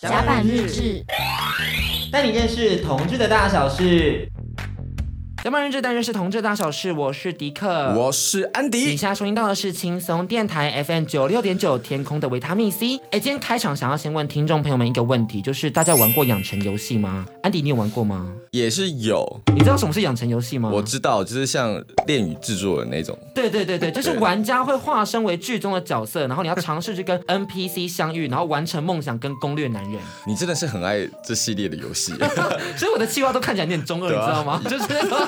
甲板日志，带你认识同志的大小事。甲板日志，带你认识同志大小事。我是迪克，我是安迪。以下收听到的是轻松电台 FM 九六点九，天空的维他命 C。哎，今天开场想要先问听众朋友们一个问题，就是大家玩过养成游戏吗？安迪，你有玩过吗？也是有。你知道什么是养成游戏吗？我知道，就是像恋与制作的那种。对对对对，就是玩家会化身为剧中的角色，然后你要尝试去跟 NPC 相遇，然后完成梦想跟攻略男人。你真的是很爱这系列的游戏，所以我的企划都看起来有点中二，啊、你知道吗？就是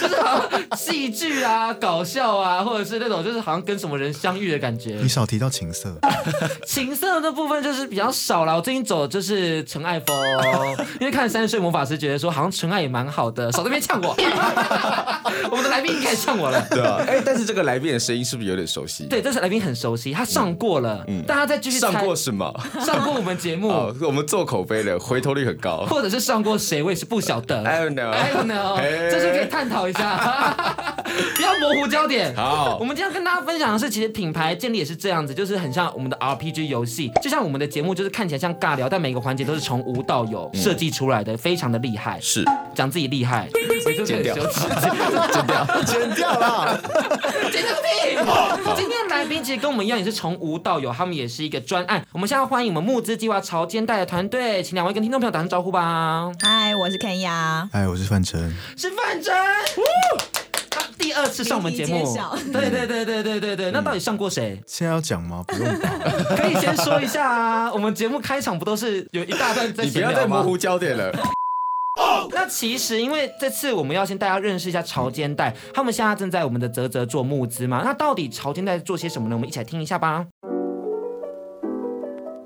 就是好像戏剧啊、搞笑啊，或者是那种就是好像跟什么人相遇的感觉。你少提到情色，情色的部分就是比较少了。我最近走的就是纯爱风，因为看三十岁魔法师觉得说好像纯爱也蛮好的，少在那边呛我。我们的来宾已经开始呛我了。对啊，哎、欸，但是这个来宾的声音是不是有点熟悉？对，这是来宾很熟悉，他上过了。嗯，但他再继续上过什么？上过我们节目，我们做口碑的，回头率很高。或者是上过谁，我也是不晓得。I don't know. I don't know. 这是可以探讨一下。不 要模糊焦点。好，我们今天要跟大家分享的是，其实品牌建立也是这样子，就是很像我们的 RPG 游戏，就像我们的节目，就是看起来像尬聊，但每个环节都是从无到有设计出来的，非常的厉害。是，讲自己厉害，剪掉，剪掉，剪掉了，剪掉屁！今天的来宾其实跟我们一样，也是从无到有，他们也是一个专案。我们现在欢迎我们募资计划潮间带的团队，请两位跟听众朋友打声招呼吧。嗨，我是 Kenya。嗨，我是范丞。是范丞。他第二次上我们节目，对对对对对对对，那到底上过谁？现在要讲吗？不用吧，可以先说一下啊。我们节目开场不都是有一大段在？你不要再模糊焦点了。那其实因为这次我们要先大家认识一下潮间带，他们现在正在我们的泽泽做募资嘛。那到底潮间带在做些什么呢？我们一起来听一下吧。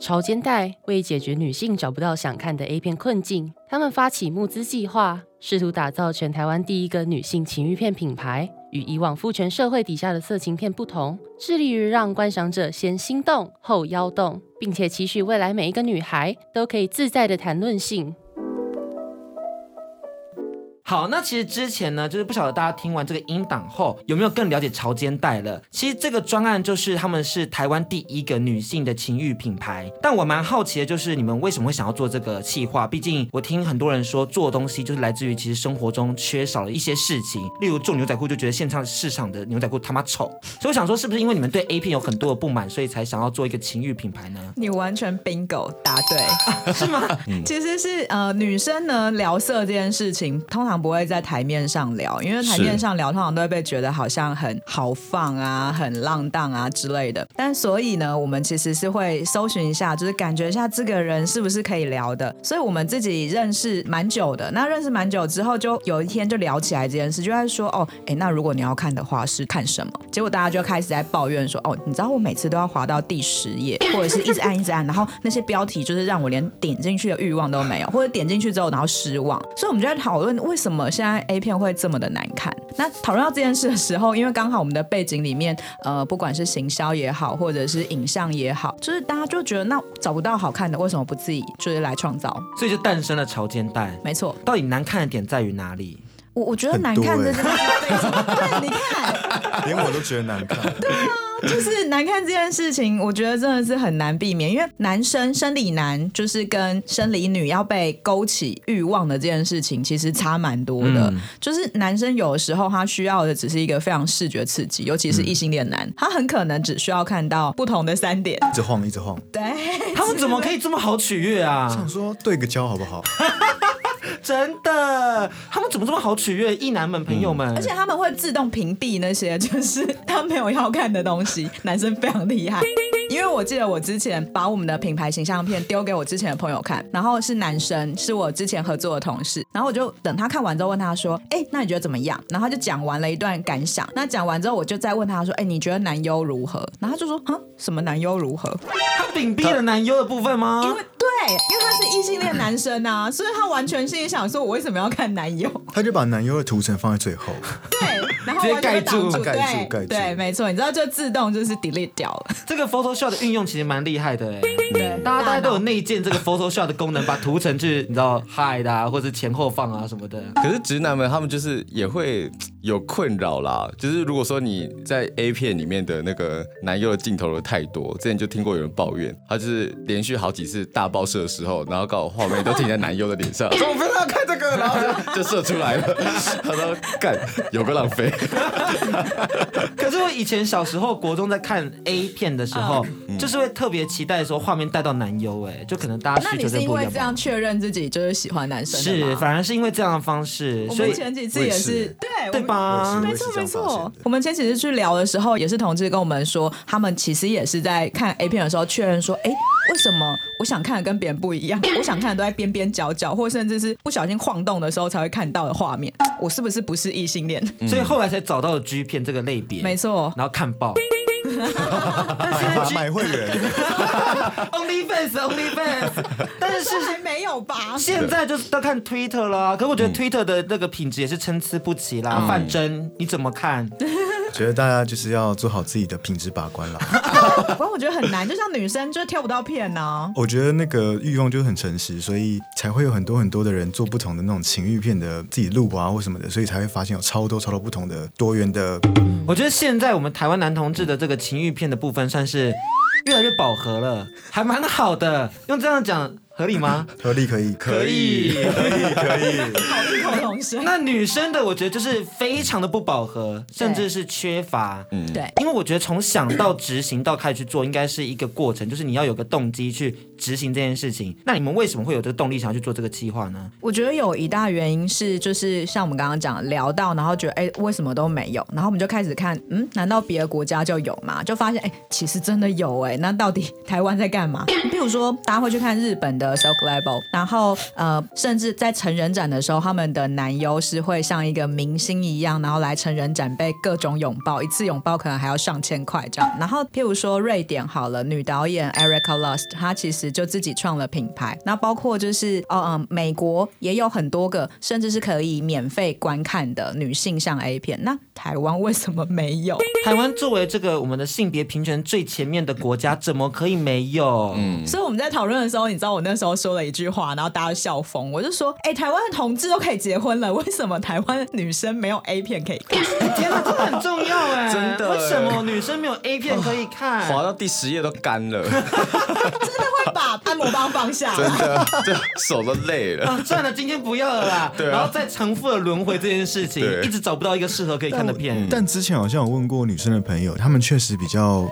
潮间带为解决女性找不到想看的 A 片困境，他们发起募资计划，试图打造全台湾第一个女性情欲片品牌。与以往父权社会底下的色情片不同，致力于让观赏者先心动后腰动，并且期许未来每一个女孩都可以自在的谈论性。好，那其实之前呢，就是不晓得大家听完这个音档后有没有更了解潮间带了。其实这个专案就是他们是台湾第一个女性的情欲品牌。但我蛮好奇的就是你们为什么会想要做这个企划？毕竟我听很多人说做东西就是来自于其实生活中缺少了一些事情，例如做牛仔裤就觉得现场市场的牛仔裤他妈丑。所以我想说，是不是因为你们对 A 片有很多的不满，所以才想要做一个情欲品牌呢？你完全 bingo 答对，是吗？其实是呃，女生呢聊色这件事情通常。不会在台面上聊，因为台面上聊通常都会被觉得好像很豪放啊、很浪荡啊之类的。但所以呢，我们其实是会搜寻一下，就是感觉一下这个人是不是可以聊的。所以我们自己认识蛮久的，那认识蛮久之后，就有一天就聊起来这件事，就在说哦，哎，那如果你要看的话是看什么？结果大家就开始在抱怨说哦，你知道我每次都要滑到第十页，或者是一直按一直按，然后那些标题就是让我连点进去的欲望都没有，或者点进去之后然后失望。所以我们就在讨论为什么。怎么现在 A 片会这么的难看？那讨论到这件事的时候，因为刚好我们的背景里面，呃，不管是行销也好，或者是影像也好，就是大家就觉得那找不到好看的，为什么不自己就是来创造？所以就诞生了潮间带。没错，到底难看的点在于哪里？我我觉得难看的是，对，你看，连我都觉得难看。对啊。就是难看这件事情，我觉得真的是很难避免，因为男生生理男就是跟生理女要被勾起欲望的这件事情，其实差蛮多的。嗯、就是男生有的时候他需要的只是一个非常视觉刺激，尤其是异性恋男，嗯、他很可能只需要看到不同的三点，一直晃，一直晃。对，他们怎么可以这么好取悦啊？想说对个焦好不好？真的，他们怎么这么好取悦？异男们朋友们，而且他们会自动屏蔽那些 就是他没有要看的东西。男生非常厉害，因为我记得我之前把我们的品牌形象片丢给我之前的朋友看，然后是男生，是我之前合作的同事，然后我就等他看完之后问他说：“哎，那你觉得怎么样？”然后他就讲完了一段感想。那讲完之后，我就再问他说：“哎，你觉得男优如何？”然后他就说：“啊，什么男优如何？”他屏蔽了男优的部分吗？因为对，因为他是异性恋男生啊，所以他完全心里想说：“我为什么要看男优？”他就把男优的图层放在最后，对，然后直接盖住，盖住，盖住，对，没错，你知道就自动就是 delete 掉了。这个 Photoshop 的运用其实蛮厉害的哎，对，大家大家都有内建这个 Photoshop 的功能，把图层去你知道 hide 啊，或者前后放啊什么的。可是直男们他们就是也会。有困扰啦。就是如果说你在 A 片里面的那个男优的镜头的太多，之前就听过有人抱怨，他就是连续好几次大爆射的时候，然后刚好画面都停在男优的脸上，说我不要看这个，然后就，就射出来了。他说干，有个浪费。可是我以前小时候国中在看 A 片的时候，嗯、就是会特别期待说画面带到男优，哎，就可能大家需求就不一样。那你是因为这样确认自己就是喜欢男生？是，反而是因为这样的方式。所以前几次也是，是对对吧？没错没错。我们前几次去聊的时候，也是同志跟我们说，他们其实也是在看 A 片的时候确认说，哎，为什么我想看的跟别人不一样？我想看的都在边边角角，或甚至是不小心晃动的时候才会看到的画面。我是不是不是异性恋？嗯、所以后来才找到了 G 片这个类别，没错。然后看爆。买会员，OnlyFans，OnlyFans，但是还没有吧？现在就是都看 Twitter 了，可是我觉得 Twitter 的那个品质也是参差不齐啦。范真，你怎么看？觉得大家就是要做好自己的品质把关了。不过我觉得很难，就像女生就挑不到片呢、啊。我觉得那个欲望就很诚实，所以才会有很多很多的人做不同的那种情欲片的自己录啊或什么的，所以才会发现有超多超多不同的多元的。我觉得现在我们台湾男同志的这个情欲片的部分算是越来越饱和了，还蛮好的。用这样讲。合理吗？合理可以，可以，可以，可以。好异口同时。那女生的，我觉得就是非常的不饱和，甚至是缺乏。嗯，对。因为我觉得从想到执行到开始去做，应该是一个过程，就是你要有个动机去执行这件事情。那你们为什么会有这个动力想要去做这个计划呢？我觉得有一大原因是，就是像我们刚刚讲聊到，然后觉得哎，为什么都没有？然后我们就开始看，嗯，难道别的国家就有吗？就发现哎，其实真的有哎。那到底台湾在干嘛？比如说，大家会去看日本的。的 Silk Label，然后呃，甚至在成人展的时候，他们的男优是会像一个明星一样，然后来成人展被各种拥抱，一次拥抱可能还要上千块这样。然后譬如说瑞典好了，女导演 Erica Lust，她其实就自己创了品牌。那包括就是哦嗯、呃，美国也有很多个，甚至是可以免费观看的女性向 A 片。那台湾为什么没有？台湾作为这个我们的性别平权最前面的国家，怎么可以没有？嗯，所以我们在讨论的时候，你知道我那。那时候说了一句话，然后大家笑疯。我就说，哎、欸，台湾的同志都可以结婚了，为什么台湾女生没有 A 片可以看？天哪，这很重要哎！真的，为什么女生没有 A 片可以看？滑到第十页都干了，真的会把按摩棒放下，真的，就手都累了。啊、算了，今天不要了啦。对、啊，然后再重复的轮回这件事情，一直找不到一个适合可以看的片。但，但之前好像有问过女生的朋友，他们确实比较。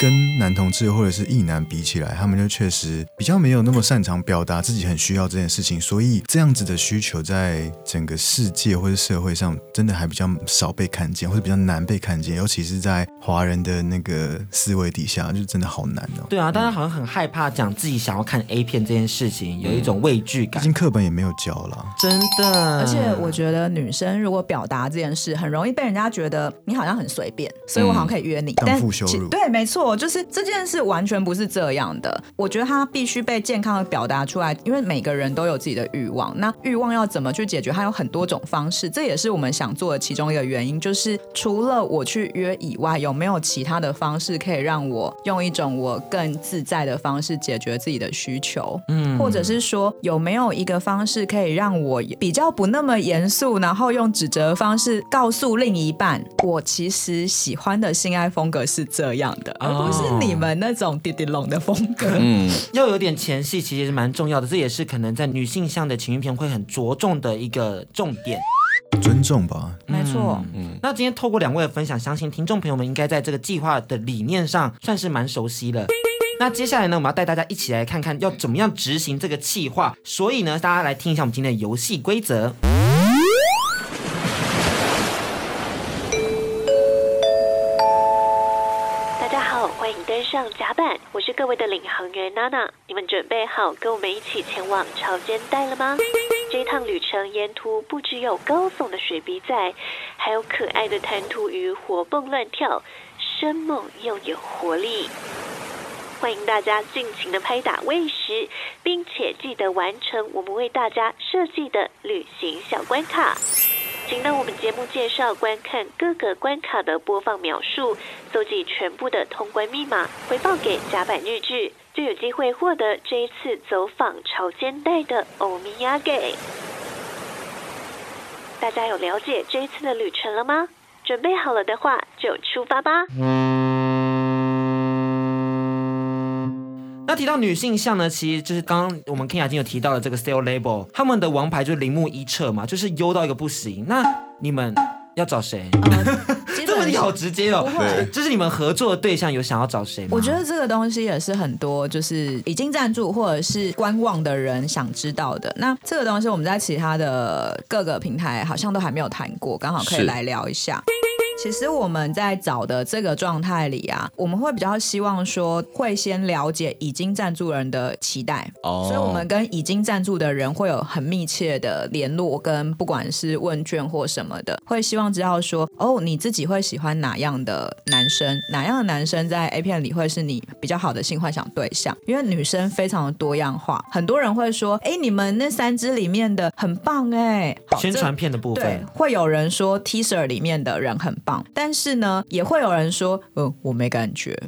跟男同志或者是异男比起来，他们就确实比较没有那么擅长表达自己很需要这件事情，所以这样子的需求在整个世界或者社会上，真的还比较少被看见，或者比较难被看见，尤其是在华人的那个思维底下，就真的好难哦。对啊，大家好像很害怕讲自己想要看 A 片这件事情，有一种畏惧感。毕竟课本也没有教了，真的。而且我觉得女生如果表达这件事，很容易被人家觉得你好像很随便，所以我好像可以约你，荡妇羞辱。对，没错。就是这件事完全不是这样的，我觉得他必须被健康的表达出来，因为每个人都有自己的欲望，那欲望要怎么去解决？它有很多种方式，这也是我们想做的其中一个原因，就是除了我去约以外，有没有其他的方式可以让我用一种我更自在的方式解决自己的需求？嗯，或者是说有没有一个方式可以让我比较不那么严肃，然后用指责的方式告诉另一半，我其实喜欢的性爱风格是这样的。不是你们那种滴滴龙的风格，嗯，要有点前戏，其实是蛮重要的。这也是可能在女性向的情欲片会很着重的一个重点，尊重吧，没错。嗯，那今天透过两位的分享，相信听众朋友们应该在这个计划的理念上算是蛮熟悉了。那接下来呢，我们要带大家一起来看看要怎么样执行这个计划。所以呢，大家来听一下我们今天的游戏规则。甲板，我是各位的领航员娜娜，你们准备好跟我们一起前往潮间带了吗？这趟旅程沿途不只有高耸的水笔仔，还有可爱的弹涂鱼活蹦乱跳，生猛又有活力。欢迎大家尽情的拍打喂食，并且记得完成我们为大家设计的旅行小关卡。请到我们节目介绍观看各个关卡的播放描述，搜集全部的通关密码，回报给甲板日志，就有机会获得这一次走访朝间带的欧米亚给。大家有了解这一次的旅程了吗？准备好了的话，就出发吧。那提到女性向呢，其实就是刚刚我们 Kenya 已经有提到了这个 Style Label，他们的王牌就是铃木一彻嘛，就是优到一个不行。那你们要找谁？呃 这问题好直接哦。对，就是你们合作的对象有想要找谁吗？我觉得这个东西也是很多就是已经赞助或者是观望的人想知道的。那这个东西我们在其他的各个平台好像都还没有谈过，刚好可以来聊一下。其实我们在找的这个状态里啊，我们会比较希望说，会先了解已经赞助人的期待，oh. 所以我们跟已经赞助的人会有很密切的联络，跟不管是问卷或什么的，会希望知道说，哦，你自己会喜欢哪样的男生，哪样的男生在 A 片里会是你比较好的性幻想对象，因为女生非常的多样化，很多人会说，哎，你们那三支里面的很棒哎，宣传片的部分，对，会有人说 teaser 里面的人很棒。但是呢，也会有人说，呃，我没感觉。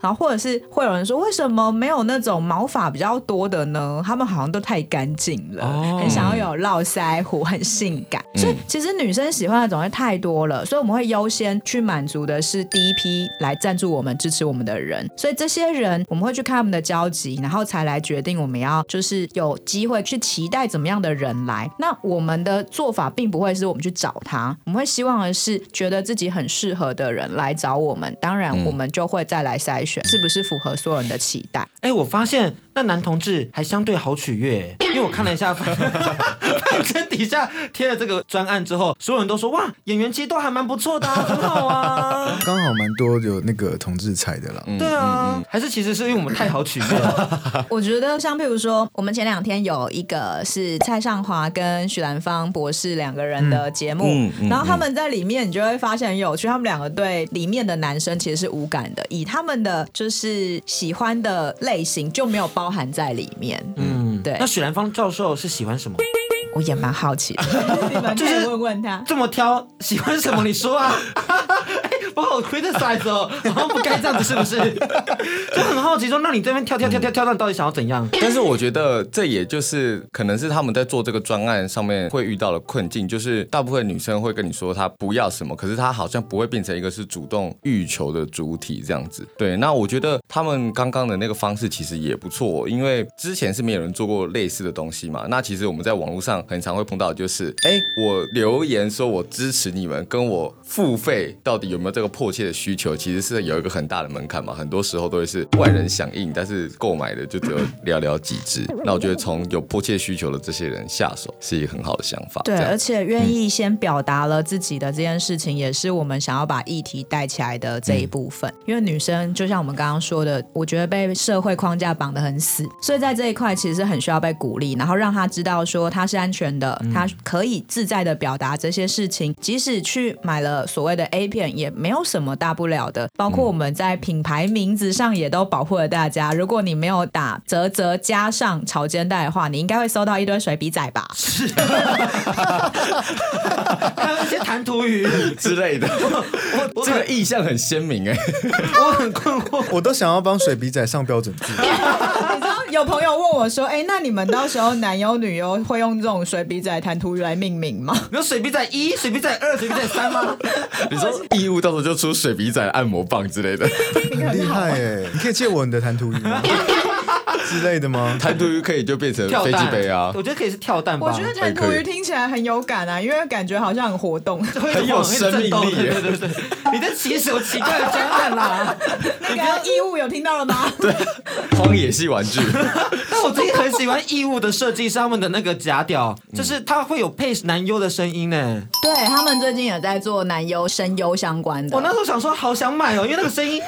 然后或者是会有人说，为什么没有那种毛发比较多的呢？他们好像都太干净了，哦、很想要有络腮胡，很性感。嗯、所以其实女生喜欢的种类太多了，所以我们会优先去满足的是第一批来赞助我们、支持我们的人。所以这些人我们会去看他们的交集，然后才来决定我们要就是有机会去期待怎么样的人来。那我们的做法并不会是我们去找他，我们会希望的是觉得自己很适合的人来找我们。当然，我们就会再来筛选。是不是符合所有人的期待？哎，我发现那男同志还相对好取悦，因为我看了一下，反正底下贴了这个专案之后，所有人都说哇，演员其实都还蛮不错的、啊，很好啊。刚好蛮多有那个同志彩的啦。对啊，嗯嗯、还是其实是因为我们太好取悦了。我觉得像譬如说，我们前两天有一个是蔡尚华跟许兰芳博士两个人的节目，嗯嗯嗯、然后他们在里面，你就会发现很有趣，他们两个对里面的男生其实是无感的，以他们的就是。是喜欢的类型就没有包含在里面。嗯，对。那许兰芳教授是喜欢什么？我也蛮好奇的，就是问问他这么挑喜欢什么？你说啊。我好 criticize 哦，好像不该这样子，是不是？就很好奇说，那你这边跳跳跳跳跳，那到底想要怎样？但是我觉得这也就是可能是他们在做这个专案上面会遇到的困境，就是大部分女生会跟你说她不要什么，可是她好像不会变成一个是主动欲求的主体这样子。对，那我觉得他们刚刚的那个方式其实也不错，因为之前是没有人做过类似的东西嘛。那其实我们在网络上很常会碰到，就是哎，我留言说我支持你们，跟我付费到底有没有这个？迫切的需求其实是有一个很大的门槛嘛，很多时候都会是万人响应，但是购买的就只有寥寥几只。那我觉得从有迫切需求的这些人下手是一个很好的想法。对，而且愿意先表达了自己的这件事情，也是我们想要把议题带起来的这一部分。因为女生就像我们刚刚说的，我觉得被社会框架绑得很死，所以在这一块其实是很需要被鼓励，然后让她知道说她是安全的，他可以自在的表达这些事情，即使去买了所谓的 A 片也没有。什么大不了的？包括我们在品牌名字上也都保护了大家。如果你没有打啧啧加上潮间带的话，你应该会搜到一堆水笔仔吧？是，还有一些弹涂鱼之类的。我，我这个意向很鲜明哎，我很困惑，我都想要帮水笔仔上标准字。有朋友问我说：“哎，那你们到时候男优女优会用这种水笔仔弹涂鱼来命名吗？有水笔仔一、水笔仔二、水笔仔三吗？” 你说义务到时候就。出水笔仔按摩棒之类的，很厉害哎！你可以借我你的弹涂鱼吗？之类的吗？弹涂鱼可以就变成飞机杯啊！我觉得可以是跳蛋吧。我觉得弹涂鱼听起来很有感啊，因为感觉好像很活动，很有生命力。对对对，你在起什么奇怪的专案啦？那个义务有听到了吗？对，荒野系玩具。但我最近很喜欢义务的设计，是他们的那个假屌，就是它会有配男优的声音呢。对，他们最近也在做男优声优相关的。我那时候想说，好想买哦，因为那个声音。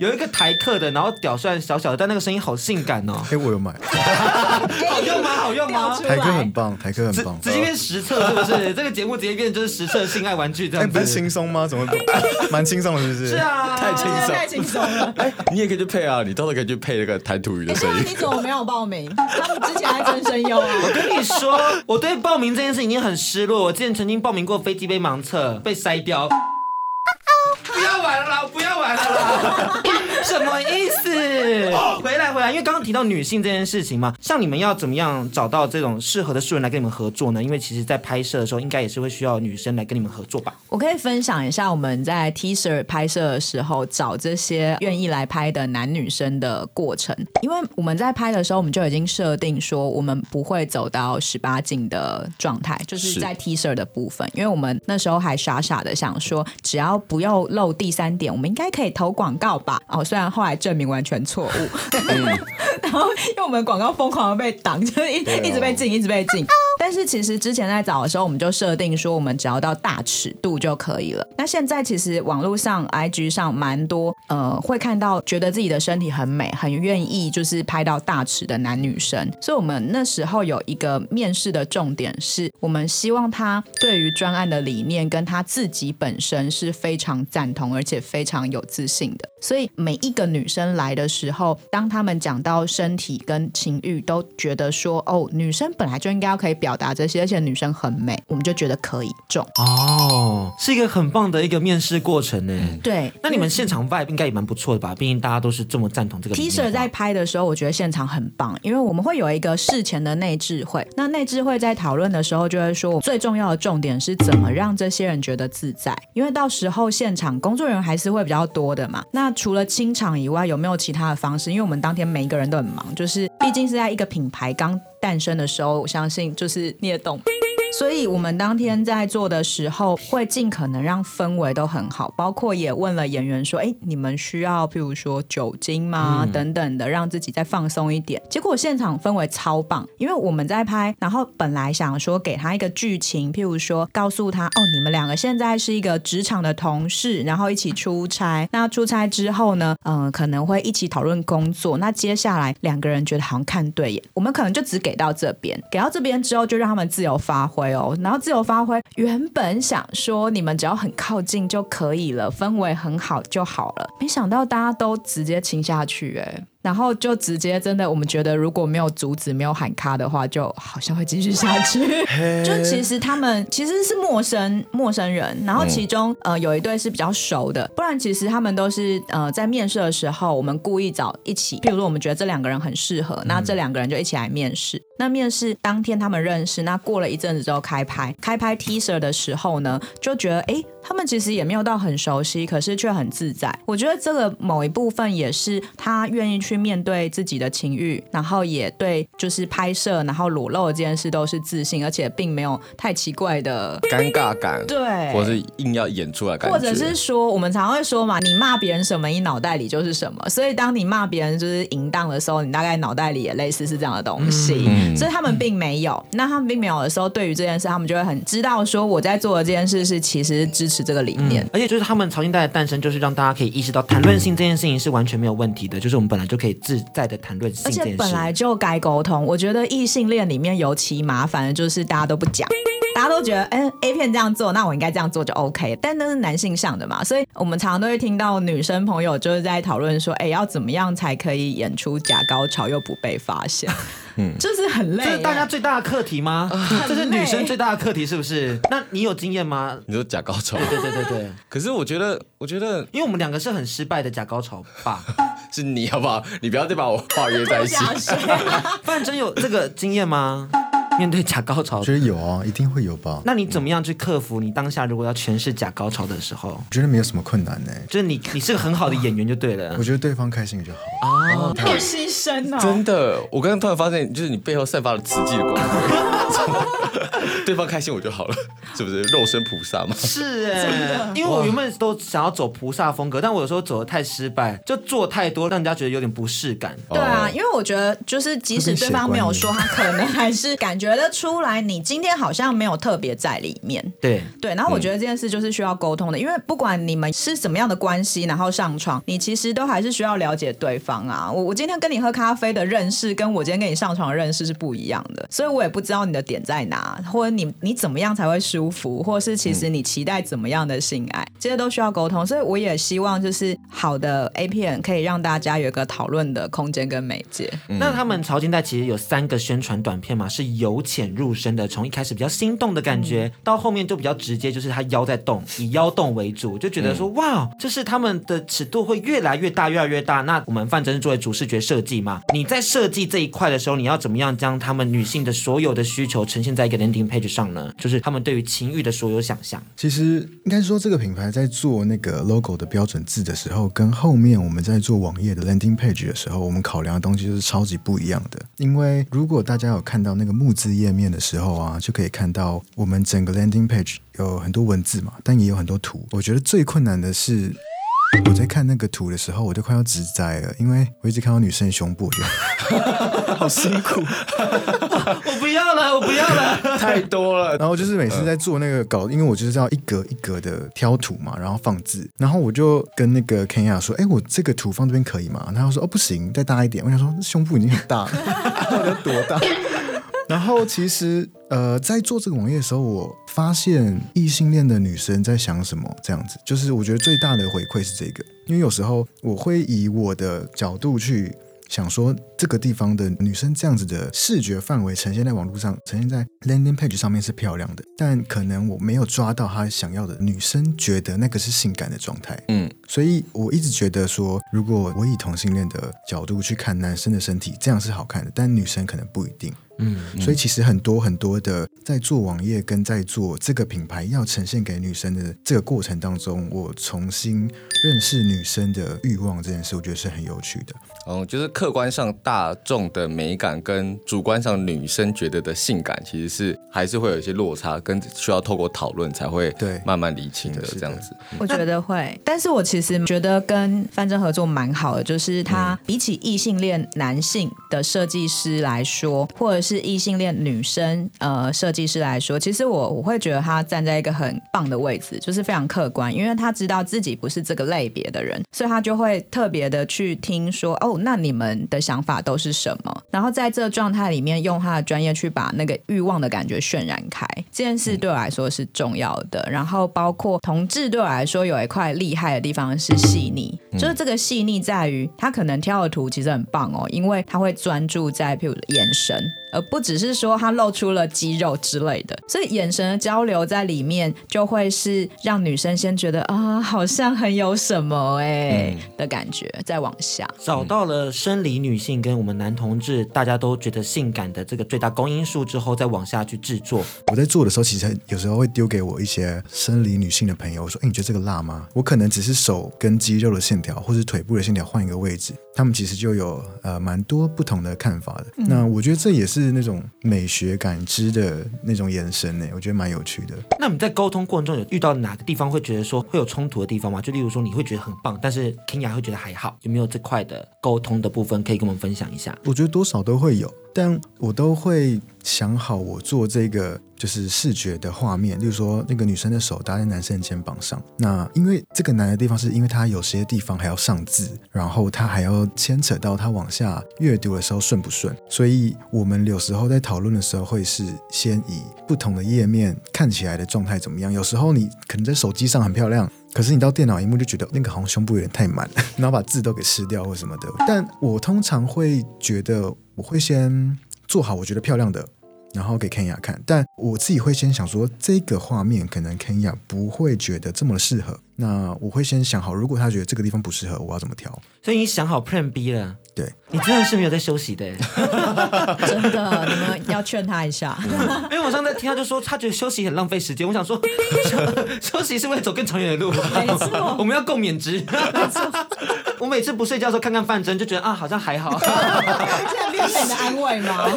有一个台客的，然后屌虽然小小的，但那个声音好性感哦。哎，我有买，好用吗？好用吗？台客很棒，台客很棒。直接变实测是不是？这个节目直接变就是实测性爱玩具这样。哎，不是轻松吗？怎么 蛮轻松的，是不是？是啊，太轻松，太轻松了。哎，你也可以去配啊，你到时候可以去配那个台土鱼的声音。你怎么没有报名？他们之前还真声优啊。我跟你说，我对报名这件事已经很失落。我之前曾经报名过飞机杯盲测，被筛掉。不要玩了啦，不要玩了啦。什么意思？回来回来，因为刚刚提到女性这件事情嘛，像你们要怎么样找到这种适合的素人来跟你们合作呢？因为其实，在拍摄的时候，应该也是会需要女生来跟你们合作吧？我可以分享一下我们在 teaser 拍摄的时候找这些愿意来拍的男女生的过程，因为我们在拍的时候，我们就已经设定说，我们不会走到十八禁的状态，就是在 teaser 的部分，因为我们那时候还傻傻的想说，只要不要漏第三点，我们应该可以投广告吧？哦，虽然后来证明完全错误，嗯、然后因为我们广告疯狂的被挡，就是一一直被禁，一直被禁。但是其实之前在找的时候，我们就设定说，我们只要到大尺度就可以了。那现在其实网络上、IG 上蛮多，呃，会看到觉得自己的身体很美，很愿意就是拍到大尺的男女生。所以我们那时候有一个面试的重点是，我们希望他对于专案的理念跟他自己本身是非常赞同，而且非常有自信的。所以每一个女生来的时候，当他们讲到身体跟情欲，都觉得说，哦，女生本来就应该要可以表达这些，而且女生很美，我们就觉得可以中。哦，是一个很棒的一个面试过程呢。对，那你们现场 vibe 应该也蛮不错的吧？毕竟大家都是这么赞同这个。teaser 在拍的时候，我觉得现场很棒，因为我们会有一个事前的内智会。那内智会在讨论的时候，就会说最重要的重点是怎么让这些人觉得自在，因为到时候现场工作人还是会比较多的嘛。那除了清场以外，有没有其他的方式？因为我们当天每一个人都很忙，就是毕竟是在一个品牌刚诞生的时候，我相信就是你也懂。所以，我们当天在做的时候，会尽可能让氛围都很好，包括也问了演员说：“哎，你们需要譬如说酒精吗？等等的，让自己再放松一点。”结果现场氛围超棒，因为我们在拍，然后本来想说给他一个剧情，譬如说告诉他：“哦，你们两个现在是一个职场的同事，然后一起出差。那出差之后呢，嗯、呃，可能会一起讨论工作。那接下来两个人觉得好像看对眼，我们可能就只给到这边，给到这边之后就让他们自由发挥。”然后自由发挥。原本想说你们只要很靠近就可以了，氛围很好就好了。没想到大家都直接亲下去，哎。然后就直接真的，我们觉得如果没有阻止、没有喊卡的话，就好像会继续下去。就其实他们其实是陌生陌生人，然后其中呃有一对是比较熟的，不然其实他们都是呃在面试的时候，我们故意找一起，譬如说我们觉得这两个人很适合，那这两个人就一起来面试。那面试当天他们认识，那过了一阵子之后开拍，开拍 teaser 的时候呢，就觉得哎，他们其实也没有到很熟悉，可是却很自在。我觉得这个某一部分也是他愿意去。面对自己的情欲，然后也对，就是拍摄，然后裸露的这件事都是自信，而且并没有太奇怪的尴尬感，对，或是硬要演出来感觉，或者是说，我们常常会说嘛，你骂别人什么，你脑袋里就是什么，所以当你骂别人就是淫荡的时候，你大概脑袋里也类似是这样的东西，嗯、所以他们并没有，那他们并没有的时候，对于这件事，他们就会很知道说，我在做的这件事是其实支持这个理念，嗯、而且就是他们潮间带的诞生，就是让大家可以意识到谈论性这件事情是完全没有问题的，就是我们本来就。可以自在的谈论性，而且本来就该沟通。我觉得异性恋里面尤其麻烦的就是大家都不讲，大家都觉得，哎、欸、，A 片这样做，那我应该这样做就 OK。但那是男性向的嘛，所以我们常常都会听到女生朋友就是在讨论说，哎、欸，要怎么样才可以演出假高潮又不被发现？嗯，就是很累。这是大家最大的课题吗？这是女生最大的课题，是不是？那你有经验吗？你说假高潮？对对对对对。可是我觉得，我觉得，因为我们两个是很失败的假高潮吧。是你好不好？你不要再把我话约在一起。范真有这个经验吗？面对假高潮，我觉得有啊，一定会有吧。那你怎么样去克服？你当下如果要诠释假高潮的时候，我觉得没有什么困难呢。就是你，你是个很好的演员就对了。我觉得对方开心就好。哦，好牺牲啊！真的，我刚刚突然发现，就是你背后散发了慈济的光芒。对方开心我就好了，是不是肉身菩萨嘛？是哎、欸，因为我原本都想要走菩萨风格，但我有时候走的太失败，就做太多，让人家觉得有点不适感。对啊，因为我觉得就是即使对方没有说，他可能还是感觉得出来，你今天好像没有特别在里面。对对，然后我觉得这件事就是需要沟通的，因为不管你们是什么样的关系，然后上床，你其实都还是需要了解对方啊。我我今天跟你喝咖啡的认识，跟我今天跟你上床的认识是不一样的，所以我也不知道你的点在哪。或者你你怎么样才会舒服，或是其实你期待怎么样的性爱？这些都需要沟通。所以我也希望就是好的 A 片可以让大家有一个讨论的空间跟媒介。嗯、那他们潮金带其实有三个宣传短片嘛，是由浅入深的，从一开始比较心动的感觉，嗯、到后面就比较直接，就是他腰在动，以腰动为主，就觉得说、嗯、哇，就是他们的尺度会越来越大，越来越大。那我们范真是作为主视觉设计嘛，你在设计这一块的时候，你要怎么样将他们女性的所有的需求呈现在一个 landing page 上呢？就是他们对于情欲的所有想象。其实应该说，这个品牌在做那个 logo 的标准字的时候，跟后面我们在做网页的 landing page 的时候，我们考量的东西就是超级不一样的。因为如果大家有看到那个募资页面的时候啊，就可以看到我们整个 landing page 有很多文字嘛，但也有很多图。我觉得最困难的是。我在看那个图的时候，我就快要直栽了，因为我一直看到女生的胸部，好辛苦。我不要了，我不要了，太多了。然后就是每次在做那个稿，因为我就是要一格一格的挑图嘛，然后放字，然后我就跟那个 Kenya 说：“哎，我这个图放这边可以吗？”然后他说：“哦，不行，再大一点。”我想说，胸部已经很大了，到底要多大？然后其实，呃，在做这个网页的时候，我发现异性恋的女生在想什么，这样子，就是我觉得最大的回馈是这个，因为有时候我会以我的角度去。想说这个地方的女生这样子的视觉范围呈现在网络上，呈现在 landing page 上面是漂亮的，但可能我没有抓到她想要的女生觉得那个是性感的状态。嗯，所以我一直觉得说，如果我以同性恋的角度去看男生的身体，这样是好看的，但女生可能不一定。嗯，所以其实很多很多的在做网页跟在做这个品牌要呈现给女生的这个过程当中，我重新认识女生的欲望这件事，我觉得是很有趣的。嗯，就是客观上大众的美感跟主观上女生觉得的性感，其实是还是会有一些落差，跟需要透过讨论才会对慢慢理清的这样子。我觉得会，但是我其实觉得跟范正合作蛮好的，就是他比起异性恋男性的设计师来说，或者。是异性恋女生呃设计师来说，其实我我会觉得他站在一个很棒的位置，就是非常客观，因为他知道自己不是这个类别的人，所以他就会特别的去听说哦，那你们的想法都是什么？然后在这个状态里面，用他的专业去把那个欲望的感觉渲染开，这件事对我来说是重要的。然后包括同志对我来说有一块厉害的地方是细腻，就是这个细腻在于他可能挑的图其实很棒哦，因为他会专注在譬如眼神。而不只是说他露出了肌肉之类的，所以眼神的交流在里面就会是让女生先觉得啊，好像很有什么哎、欸嗯、的感觉，再往下找到了生理女性跟我们男同志大家都觉得性感的这个最大公因数之后，再往下去制作。我在做的时候，其实有时候会丢给我一些生理女性的朋友，我说：“哎，你觉得这个辣吗？”我可能只是手跟肌肉的线条，或是腿部的线条换一个位置，他们其实就有呃蛮多不同的看法的。嗯、那我觉得这也是。是那种美学感知的那种眼神呢，我觉得蛮有趣的。那你在沟通过程中有遇到哪个地方会觉得说会有冲突的地方吗？就例如说你会觉得很棒，但是 Kenya 会觉得还好，有没有这块的沟通的部分可以跟我们分享一下？我觉得多少都会有。但我都会想好，我做这个就是视觉的画面，例如说那个女生的手搭在男生的肩膀上，那因为这个难的地方是因为他有些地方还要上字，然后他还要牵扯到他往下阅读的时候顺不顺，所以我们有时候在讨论的时候会是先以不同的页面看起来的状态怎么样，有时候你可能在手机上很漂亮。可是你到电脑荧幕就觉得那个好像胸部有点太满，然后把字都给撕掉或什么的。但我通常会觉得，我会先做好我觉得漂亮的，然后给 Kenya 看。但我自己会先想说，这个画面可能 Kenya 不会觉得这么适合。那我会先想好，如果他觉得这个地方不适合，我要怎么调。所以你想好 Plan B 了。对，你真的是没有在休息的，真的，你们要劝他一下。因为我上次听他就说，他觉得休息很浪费时间。我想说，休息是为了走更长远的路。没错，我们要共勉之。没错，我每次不睡觉的时候看看范真，就觉得啊，好像还好。这样变成你的安慰吗？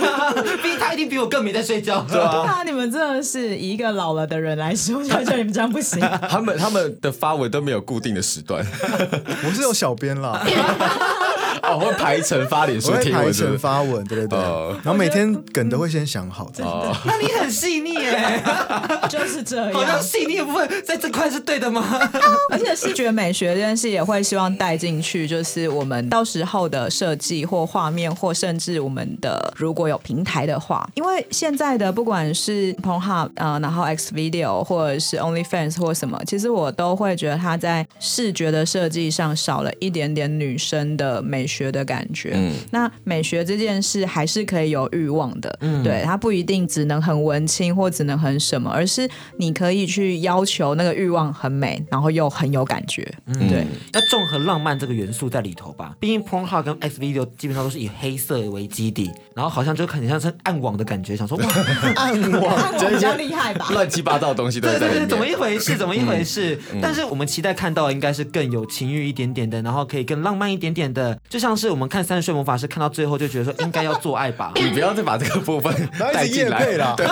毕竟他一定比我更没在睡觉。对啊，你们真的是以一个老了的人来说，我觉得你们这样不行。他们他们的发文都没有固定的时段，我是有小编啦。哦，会排成发脸书贴排成发文，对对对。哦然后每天梗都会先想好，这样哦，那你很细腻耶，就是这好像样。细腻的部分在这块是对的吗？而且视觉美学这件事也会希望带进去，就是我们到时候的设计或画面，或甚至我们的如果有平台的话，因为现在的不管是 Pornhub 呃，然后 X Video 或者是 OnlyFans 或什么，其实我都会觉得它在视觉的设计上少了一点点女生的美学的感觉。嗯那美学这件事还是可以有欲望的，对，它不一定只能很文青或只能很什么，而是你可以去要求那个欲望很美，然后又很有感觉，对。要综合浪漫这个元素在里头吧。毕竟 Pornhub 跟 X Video 基本上都是以黑色为基底，然后好像就很像是暗网的感觉，想说哇，暗网。我比较厉害吧？乱七八糟的东西都对对对。怎么一回事？怎么一回事？但是我们期待看到的应该是更有情欲一点点的，然后可以更浪漫一点点的，就像是我们看《三十岁魔法师》看到最后就觉得说应该要做爱吧。你不要再把这个部分带进来业配啦对，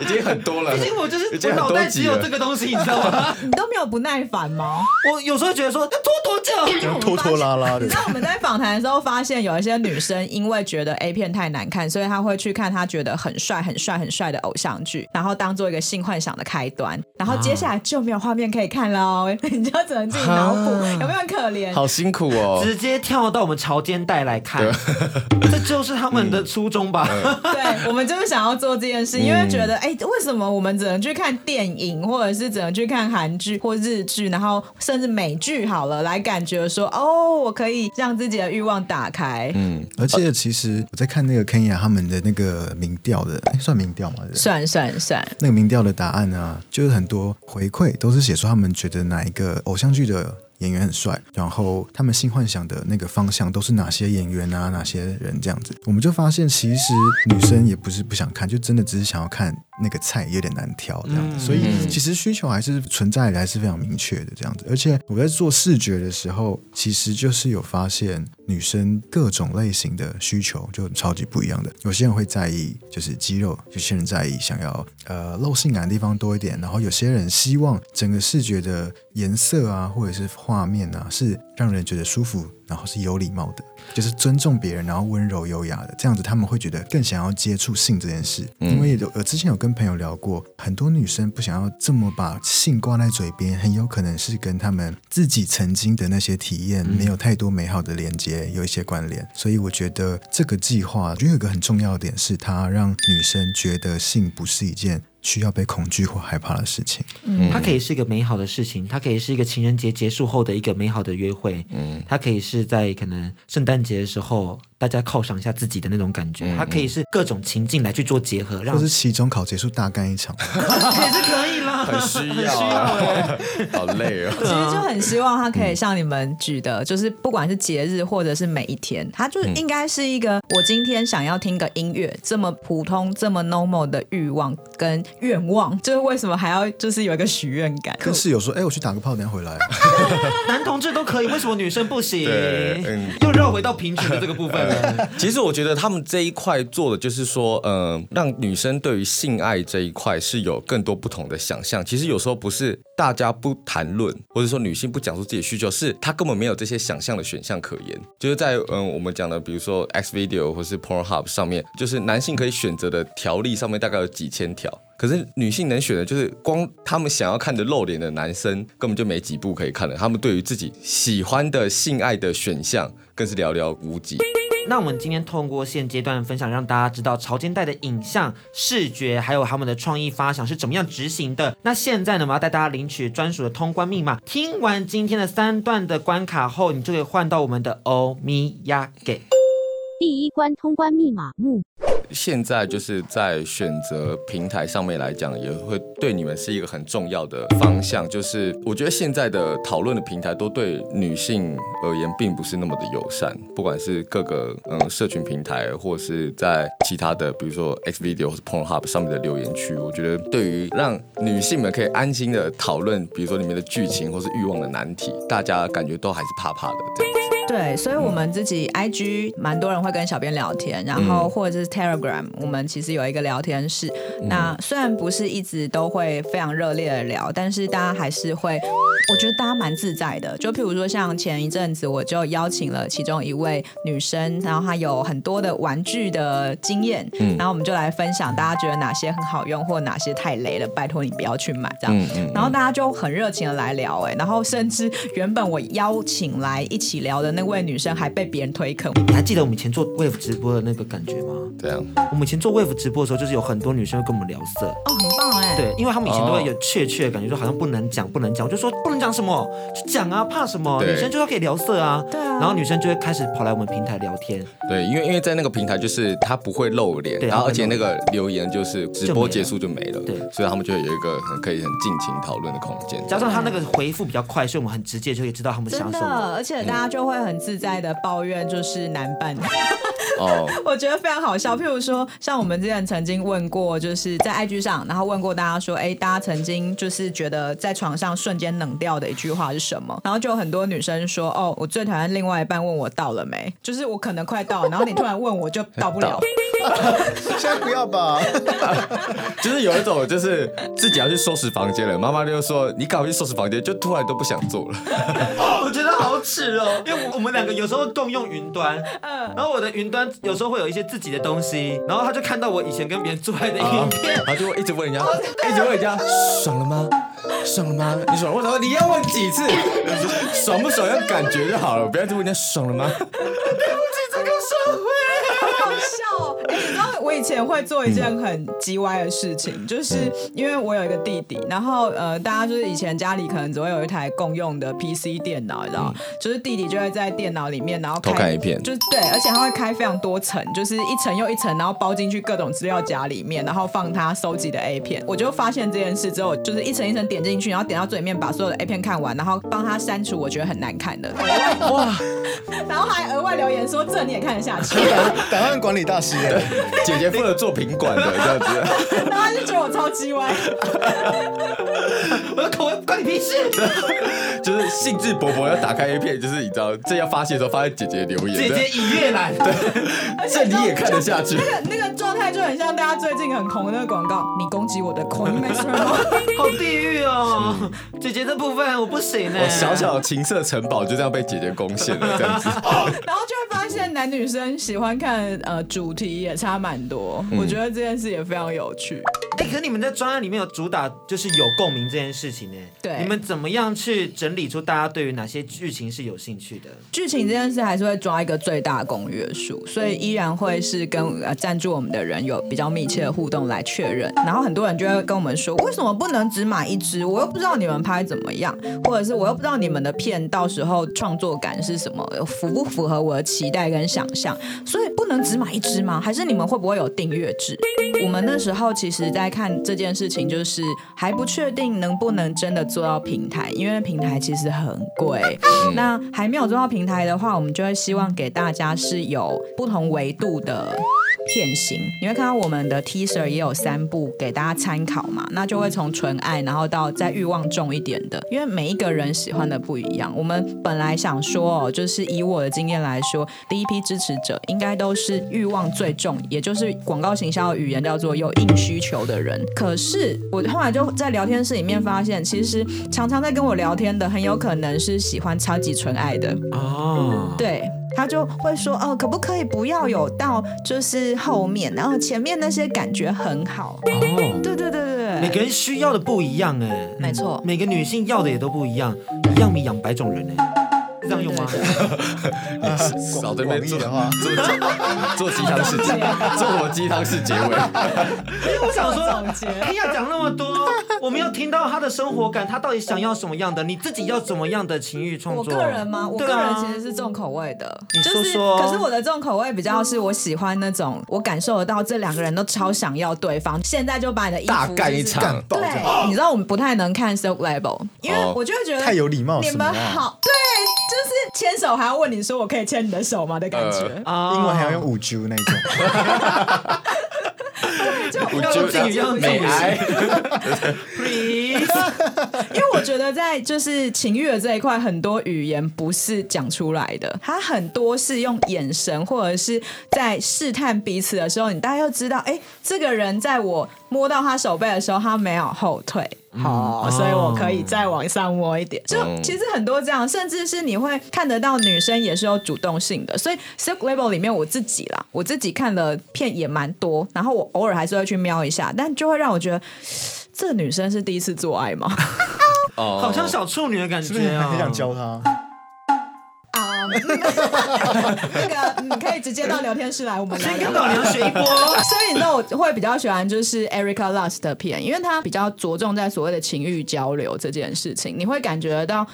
已经很多了。毕竟我就是我脑袋只有这。个东西，你知道吗？你 都没有不耐烦吗？我有时候觉得说要拖多久？拖拖拉拉的你知，道我们在访谈的时候发现，有一些女生因为觉得 A 片太难看，所以他会去看他觉得很帅、很帅、很帅的偶像剧，然后当做一个性幻想的开端。然后接下来就没有画面可以看了哦，你就只能自己脑补，有没有很可怜？好辛苦哦。直接跳到我们潮间带来看，这就是他们的初衷吧？对，我们就是想要做这件事，因为觉得，哎、为什么我们只能去看电影，或者是只能去看韩剧或日剧，然后甚至美剧好了，来感觉说，哦，我可以让自己的欲望打开。嗯，而且其实我在看那个 Kenya 他们的那个民调的，哎，算民调吗？算算算，那个民调的答案呢、就是很多回馈都是写出他们觉得哪一个偶像剧的演员很帅，然后他们性幻想的那个方向都是哪些演员啊，哪些人这样子，我们就发现其实女生也不是不想看，就真的只是想要看那个菜有点难挑这样子，所以其实需求还是存在的，还是非常明确的这样子。而且我在做视觉的时候，其实就是有发现女生各种类型的需求就超级不一样的，有些人会在意就是肌肉，有些人在意想要呃露性感的地方多一点，然后有些人希望整个视觉的颜色啊，或者是画面啊，是让人觉得舒服，然后是有礼貌的，就是尊重别人，然后温柔优雅的，这样子他们会觉得更想要接触性这件事。因为有我之前有跟朋友聊过，很多女生不想要这么把性挂在嘴边，很有可能是跟他们自己曾经的那些体验没有太多美好的连接有一些关联。所以我觉得这个计划，我觉得有一个很重要的点是，它让女生觉得性不是一件需要被恐惧或害怕的事情。它可以是一个美好的事情，它可以是一个情人节结束后的一个美好的约会，嗯，它可以是在可能圣诞节的时候大家犒赏一下自己的那种感觉，它可以是各种情境来去做结合，让或是期中考结束大干一场，也是可以。啦，很需很要好累哦。其实就很希望他可以像你们举的，就是不管是节日或者是每一天，他就应该是一个我今天想要听个音乐，这么普通、这么 normal 的欲望跟愿望，就是为什么还要就是有一个许愿感？跟室友说：“哎、我去打个炮，等下回来。男同志都可以，为什么女生不行嗯？又绕回到平权的这个部分了。其实我觉得他们这一块做的就是说，呃，让女生对于性爱这一块是有更多不同的想象。其实有时候不是大家不谈论，或者说女性不讲出自己的需求，是她根本没有这些想象的选项可言。就是在嗯、我们讲的，比如说 X Video 或是 Pornhub 上面，就是男性可以选择的条例上面大概有几千条。可是女性能选的，就是光他们想要看的露脸的男生根本就没几部可以看了。他们对于自己喜欢的性爱的选项更是寥寥无几。那我们今天通过现阶段分享，让大家知道潮间带的影像、视觉，还有他们的创意发想是怎么样执行的。那现在呢，我们要带大家领取专属的通关密码。听完今天的三段的关卡后，你就可以换到我们的欧米亚给。第一关通关密码木。现在就是在选择平台上面来讲，也会对你们是一个很重要的方向。就是我觉得现在的讨论的平台都对女性而言并不是那么的友善，不管是各个嗯社群平台，或是在其他的，比如说 X Video 或是 Pornhub 上面的留言区，我觉得对于让女性们可以安心的讨论，比如说里面的剧情或是欲望的难题，大家感觉都还是怕怕的这样子。对，所以我们自己 IG 蛮多人会跟小编聊天，然后或者是 Telegram，我们其实有一个聊天室。那虽然不是一直都会非常热烈的聊，但是大家还是会，我觉得大家蛮自在的。就譬如说，像前一阵子我就邀请了其中一位女生，然后她有很多的玩具的经验，然后我们就来分享，大家觉得哪些很好用，或哪些太雷了，拜托你不要去买这样。然后大家就很热情的来聊，哎，然后甚至原本我邀请来一起聊的那位女生还被别人推坑。你还记得我们以前做 Wave 直播的那个感觉吗？对啊，我们以前做 Wave 直播的时候，就是有很多女生会跟我们聊色。哦，很棒哎。对，因为他们以前都会有怯怯的感觉，说好像不能讲，不能讲。我就说不能讲什么，就讲啊，怕什么？女生就要可以聊色啊。对啊。然后女生就会开始跑来我们平台聊天。对，因为因为在那个平台就是她不会露脸，然后而且那个留言就是直播结束就没了。对，所以他们就会有一个很可以很尽情讨论的空间。加上他那个回复比较快，所以我们很直接就可以知道他们想什么。真的，而且大家就会很很自在的抱怨，就是男伴。哦，我觉得非常好笑。譬如说，像我们之前曾经问过，就是在 IG 上，然后问过大家说，哎，大家曾经就是觉得在床上瞬间冷掉的一句话是什么？然后就有很多女生说，哦，我最讨厌另外一半问我到了没，就是我可能快到了，然后你突然问我就到不了。现在不要吧，就是有一种就是自己要去收拾房间了，妈妈就说你赶快去收拾房间，就突然都不想做了。我觉得好耻哦，因为我们两个有时候共用云端，嗯，然后我的云端有时候会有一些自己的东西，然后他就看到我以前跟别人做爱的影片，他就会一直问人家，一直问人家爽了吗？爽了吗？你爽了？为什么你要问几次？爽不爽要感觉就好了，不要一直问人家爽了吗？对不起，这个社会。我以前会做一件很鸡歪的事情，就是因为我有一个弟弟，然后呃，大家就是以前家里可能只会有一台共用的 PC 电脑，你知道，就是弟弟就会在电脑里面，然后偷看一片，就是对，而且他会开非常多层，就是一层又一层，然后包进去各种资料夹里面，然后放他收集的 A 片。我就发现这件事之后，就是一层一层点进去，然后点到最里面把所有的 A 片看完，然后帮他删除我觉得很难看的。哇！然后还额外留言说这你也看得下去？档案管理大师。姐姐负责做品管的这样子，然后他就觉得我超级歪，我的口味关你屁事，就是兴致勃勃要打开 A 片，就是你知道这要发泄的时候发现姐姐留言，姐姐已阅览，对，这你也看得下去，那个那个状态就很像大家最近很红的那个广告，你攻击我的口音没错吗？好地狱哦，姐姐这部分我不行呢，我小小情色城堡就这样被姐姐攻陷了这样子，然后就会发现男女生喜欢看呃主题也差蛮多，我觉得这件事也非常有趣。哎，可是你们在专案里面有主打就是有共鸣这件事情呢？对，你们怎么样去整理出大家对于哪些剧情是有兴趣的？剧情这件事还是会抓一个最大公约数，所以依然会是跟呃赞助我们的人有比较密切的互动来确认。然后很多人就会跟我们说，为什么不能只买一支？我又不知道你们拍怎么样，或者是我又不知道你们的片到时候创作感是什么，符不符合我的期待跟想象？所以不能只买一支吗？还是你们会不会有订阅制？我们那时候其实，在看这件事情，就是还不确定能不能真的做到平台，因为平台其实很贵。那还没有做到平台的话，我们就会希望给大家是有不同维度的。片型，你会看到我们的 teaser 也有三部给大家参考嘛？那就会从纯爱，然后到再欲望重一点的，因为每一个人喜欢的不一样。我们本来想说哦，就是以我的经验来说，第一批支持者应该都是欲望最重，也就是广告行销的语言叫做有硬需求的人。可是我后来就在聊天室里面发现，其实常常在跟我聊天的，很有可能是喜欢超级纯爱的哦，对。他就会说哦，可不可以不要有到就是后面，然后前面那些感觉很好。哦，对对对对对，每个人需要的不一样哎，没错，每个女性要的也都不一样，一样米养百种人哎。这样用吗？少在那边做的话，做做鸡汤 做我鸡汤式结尾。我想说，哎呀，讲那么多，我们要听到他的生活感，他到底想要什么样的？你自己要怎么样的情欲创作？我个人吗？我个人其实是重口味的。你说说。可是我的重口味比较是我喜欢那种，我感受得到这两个人都超想要对方，现在就把你的衣服大干一场。对，你知道我们不太能看 Silk level，因为我就会觉得太有礼貌。你们好，对。就是牵手还要问你说，我可以牵你的手吗？的感觉，呃、英文还要用五 G 那种。就要用敬语，要用敬语爱，please。因为我觉得在就是情欲的这一块，很多语言不是讲出来的，它很多是用眼神或者是在试探彼此的时候，你大概要知道，哎，这个人在我摸到他手背的时候，他没有后退，好、嗯，所以我可以再往上摸一点。就其实很多这样，甚至是你会看得到女生也是有主动性的。所以 Silk Label 里面我自己啦，我自己看的片也蛮多，然后我偶尔还是会去瞄一下，但就会让我觉得，这女生是第一次做爱吗？哦，好像小处女的感觉、哦，是不是很想教她？啊，那个你可以直接到聊天室来，我们先跟老娘学一波。所以你知道我会比较喜欢就是 Erica Lust 的片，因为它比较着重在所谓的情欲交流这件事情，你会感觉到，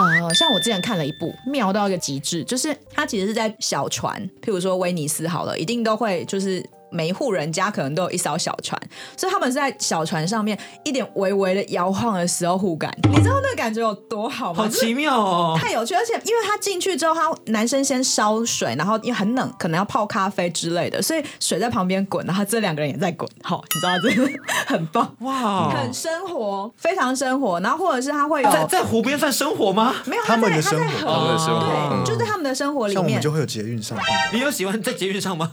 呃，像我之前看了一部妙到一个极致，就是他其实是在小船，譬如说威尼斯好了，一定都会就是。每一户人家可能都有一艘小船，所以他们是在小船上面一点微微的摇晃的时候互感，你知道那个感觉有多好吗？好奇妙哦，太有趣！而且因为他进去之后，他男生先烧水，然后因为很冷，可能要泡咖啡之类的，所以水在旁边滚，然后这两个人也在滚，好，你知道这个很棒哇，很生活，非常生活。然后或者是他会有在在湖边算生活吗？没有，他们的生活，他们的生活，对，就在他们的生活里面，像我们就会有捷运上。你有喜欢在捷运上吗？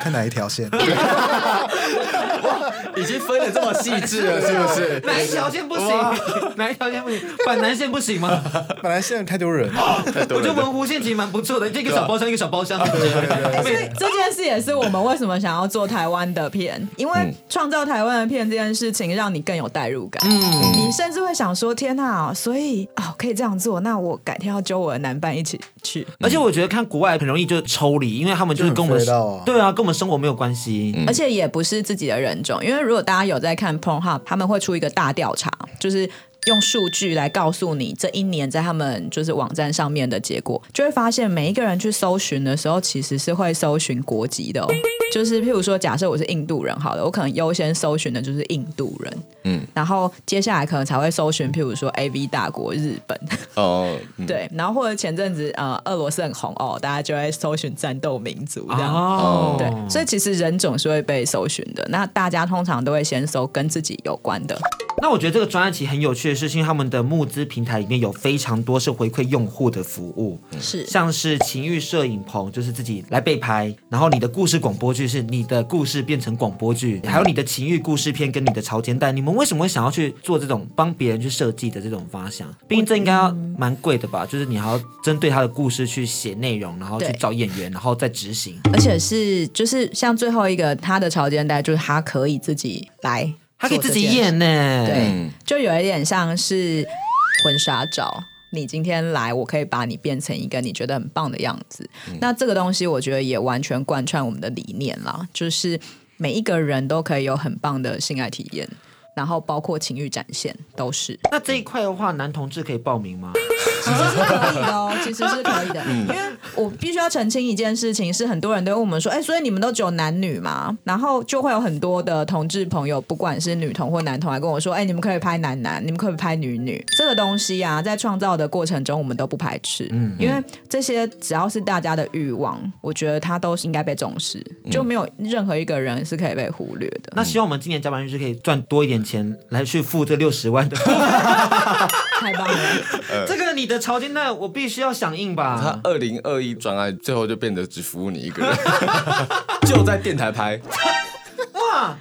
看哪一条线？已经分的这么细致了，是不是？哪一条线不行？哪一条线不行？板南线不行吗？板南线太多人，我觉得文湖线其实蛮不错的，一个小包厢，一个小包厢。所以这件事也是我们为什么想要做台湾的片，因为创造台湾的片这件事情，让你更有代入感。嗯，你甚至会想说：天哪！所以哦，可以这样做，那我改天要揪我的男伴一起去。而且我觉得看国外很容易就抽离，因为他们就是跟我们对啊，跟我们生活没有关系，而且也不是自己的人种，因为。如果大家有在看 p o n h u b 他们会出一个大调查，就是用数据来告诉你这一年在他们就是网站上面的结果，就会发现每一个人去搜寻的时候，其实是会搜寻国籍的哦。就是譬如说，假设我是印度人，好了，我可能优先搜寻的就是印度人，嗯，然后接下来可能才会搜寻，譬如说 AV 大国日本，哦，对，然后或者前阵子呃俄罗斯很红哦，大家就会搜寻战斗民族这样，哦，对，所以其实人种是会被搜寻的，那大家通常都会先搜跟自己有关的。那我觉得这个专案其实很有趣的是，因为他们的募资平台里面有非常多是回馈用户的服务，是像是情欲摄影棚，就是自己来被拍，然后你的故事广播剧是你的故事变成广播剧，还有你的情欲故事片跟你的潮间带，你们为什么会想要去做这种帮别人去设计的这种发想？毕竟这应该要蛮贵的吧？就是你还要针对他的故事去写内容，然后去找演员，然后再执行，而且是就是像最后一个他的潮间带，就是他可以自己来。他可以自己演呢，对，就有一点像是婚纱照。你今天来，我可以把你变成一个你觉得很棒的样子。嗯、那这个东西，我觉得也完全贯穿我们的理念啦，就是每一个人都可以有很棒的性爱体验，然后包括情欲展现都是。那这一块的话，男同志可以报名吗？其实是可以的哦，其实是可以的，因为我必须要澄清一件事情，是很多人都问我们说，哎，所以你们都只有男女吗？然后就会有很多的同志朋友，不管是女同或男同，来跟我说，哎，你们可以拍男男，你们可以拍女女，这个东西啊，在创造的过程中，我们都不排斥，嗯，因为这些只要是大家的欲望，我觉得它都是应该被重视，就没有任何一个人是可以被忽略的。那希望我们今年加班日志可以赚多一点钱，来去付这六十万的。太棒了！呃、这个你的潮间带，我必须要响应吧？他二零二一专案最后就变得只服务你一个人，就在电台拍。哇！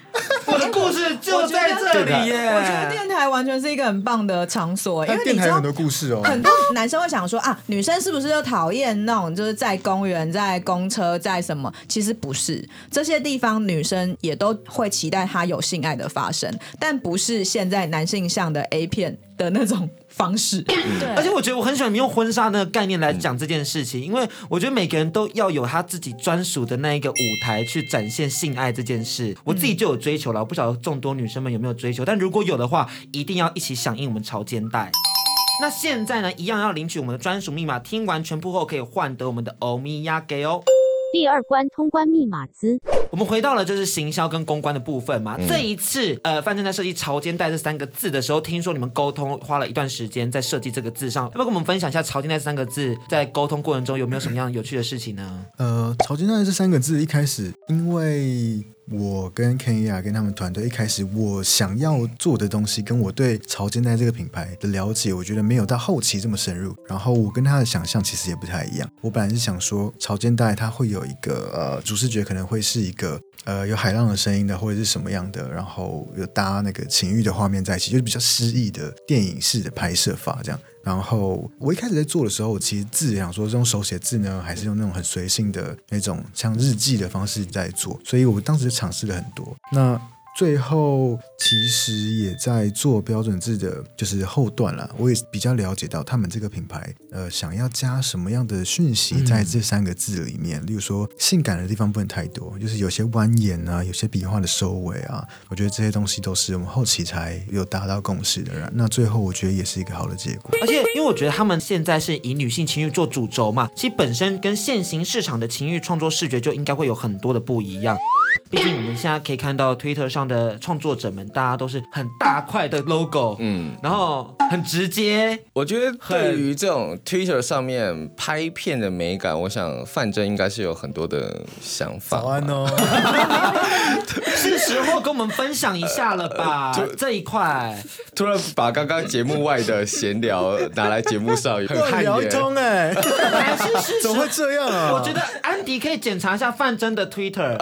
我的故事就在这里耶！我觉得电台完全是一个很棒的场所，因为电台有很多故事哦。很多男生会想说啊，女生是不是就讨厌那种就是在公园、在公车、在什么？其实不是，这些地方女生也都会期待她有性爱的发生，但不是现在男性向的 A 片的那种。方式，对，而且我觉得我很喜欢你用婚纱那个概念来讲这件事情，因为我觉得每个人都要有他自己专属的那一个舞台去展现性爱这件事。我自己就有追求了，我不晓得众多女生们有没有追求，但如果有的话，一定要一起响应我们潮肩带。那现在呢，一样要领取我们的专属密码，听完全部后可以换得我们的欧米亚给哦。第二关通关密码资，我们回到了就是行销跟公关的部分嘛。嗯、这一次，呃，范正在设计“潮间带”这三个字的时候，听说你们沟通花了一段时间在设计这个字上，要不要跟我们分享一下“潮间带”这三个字在沟通过程中有没有什么样有趣的事情呢？呃，“潮间带”这三个字一开始因为。我跟 Kenya 跟他们团队一开始我想要做的东西，跟我对潮间带这个品牌的了解，我觉得没有到后期这么深入。然后我跟他的想象其实也不太一样。我本来是想说，潮间带它会有一个呃主视觉可能会是一个呃有海浪的声音的，或者是什么样的，然后有搭那个情欲的画面在一起，就是比较诗意的电影式的拍摄法这样。然后我一开始在做的时候，我其实自己想说是用手写字呢，还是用那种很随性的那种像日记的方式在做，所以我当时尝试了很多。那最后其实也在做标准字的，就是后段了。我也比较了解到他们这个品牌，呃，想要加什么样的讯息在这三个字里面。例如说，性感的地方不能太多，就是有些蜿蜒啊，有些笔画的收尾啊。我觉得这些东西都是我们后期才有达到共识的。那最后我觉得也是一个好的结果。而且，因为我觉得他们现在是以女性情欲做主轴嘛，其实本身跟现行市场的情欲创作视觉就应该会有很多的不一样。毕竟我们现在可以看到推特上的创作者们，大家都是很大块的 logo，嗯，然后很直接。我觉得对于这种 Twitter 上面拍片的美感，我想范真应该是有很多的想法。早安哦，是时候跟我们分享一下了吧？这一块，突然把刚刚节目外的闲聊拿来节目上，很汗颜。通哎，怎么会这样啊？我觉得安迪可以检查一下范真的 Twitter。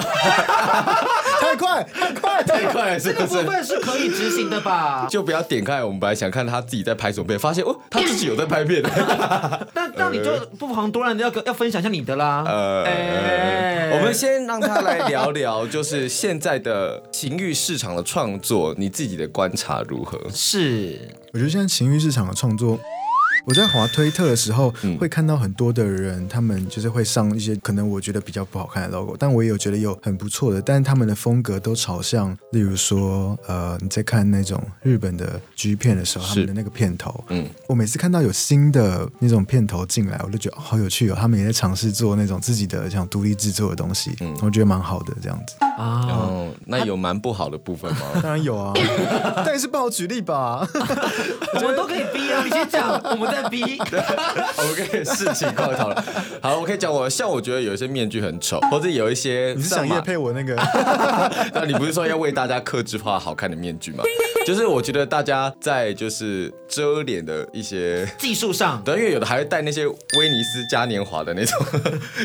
太快，太快，太快！这个部分是可以执行的吧？就不要点开。我们本来想看他自己在拍什么片，发现哦，他自己有在拍片。那那你就不妨多让人要要分享一下你的啦。呃，欸、我们先让他来聊聊，就是现在的情欲市场的创作，你自己的观察如何？是，我觉得现在情欲市场的创作。我在滑推特的时候，会看到很多的人，他们就是会上一些可能我觉得比较不好看的 logo，但我也有觉得有很不错的，但是他们的风格都朝向，例如说，呃，你在看那种日本的 G 片的时候，他们的那个片头，嗯，我每次看到有新的那种片头进来，我都觉得好有趣哦，他们也在尝试做那种自己的像独立制作的东西，嗯，我觉得蛮好的这样子啊，哦，那有蛮不好的部分吗？当然有啊，但是不好举例吧，我们都可以逼啊，你先讲，我们。在逼，我们可以视情况讨论。好，我可以讲我，像我觉得有一些面具很丑，或者有一些你是想业配我那个？那你不是说要为大家克制化好看的面具吗？就是我觉得大家在就是遮脸的一些技术上，对，因为有的还会戴那些威尼斯嘉年华的那种，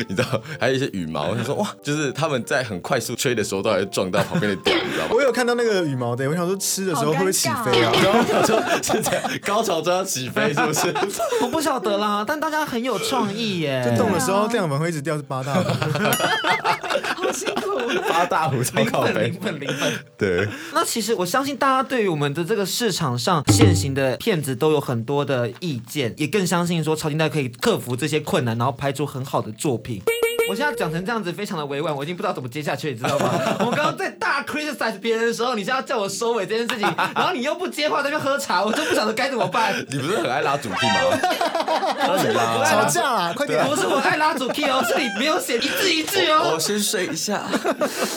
你知道，还有一些羽毛。他说哇，就是他们在很快速吹的时候，都还撞到旁边的点，你知道吗？我有看到那个羽毛的，我想说吃的时候会不会起飞啊？然后他说是这样，高潮就要起飞，是不是？我不晓得啦，但大家很有创意耶。就动的时候，这样门会一直掉是八大胡，好辛苦。八大虎超靠北，零分零分。对。那其实我相信大家对于我们的这个市场上现行的片子都有很多的意见，也更相信说潮间带可以克服这些困难，然后拍出很好的作品。我现在讲成这样子，非常的委婉，我已经不知道怎么接下去，你知道吗？我们刚刚在大 criticize 别人的时候，你现在要叫我收尾这件事情，然后你又不接话，在那边喝茶，我就不晓得该怎么办。你不是很爱拉主题吗？不是啦，吵架啦，快点！不是我爱拉主题哦，是你没有写一字一句哦。我先睡一下，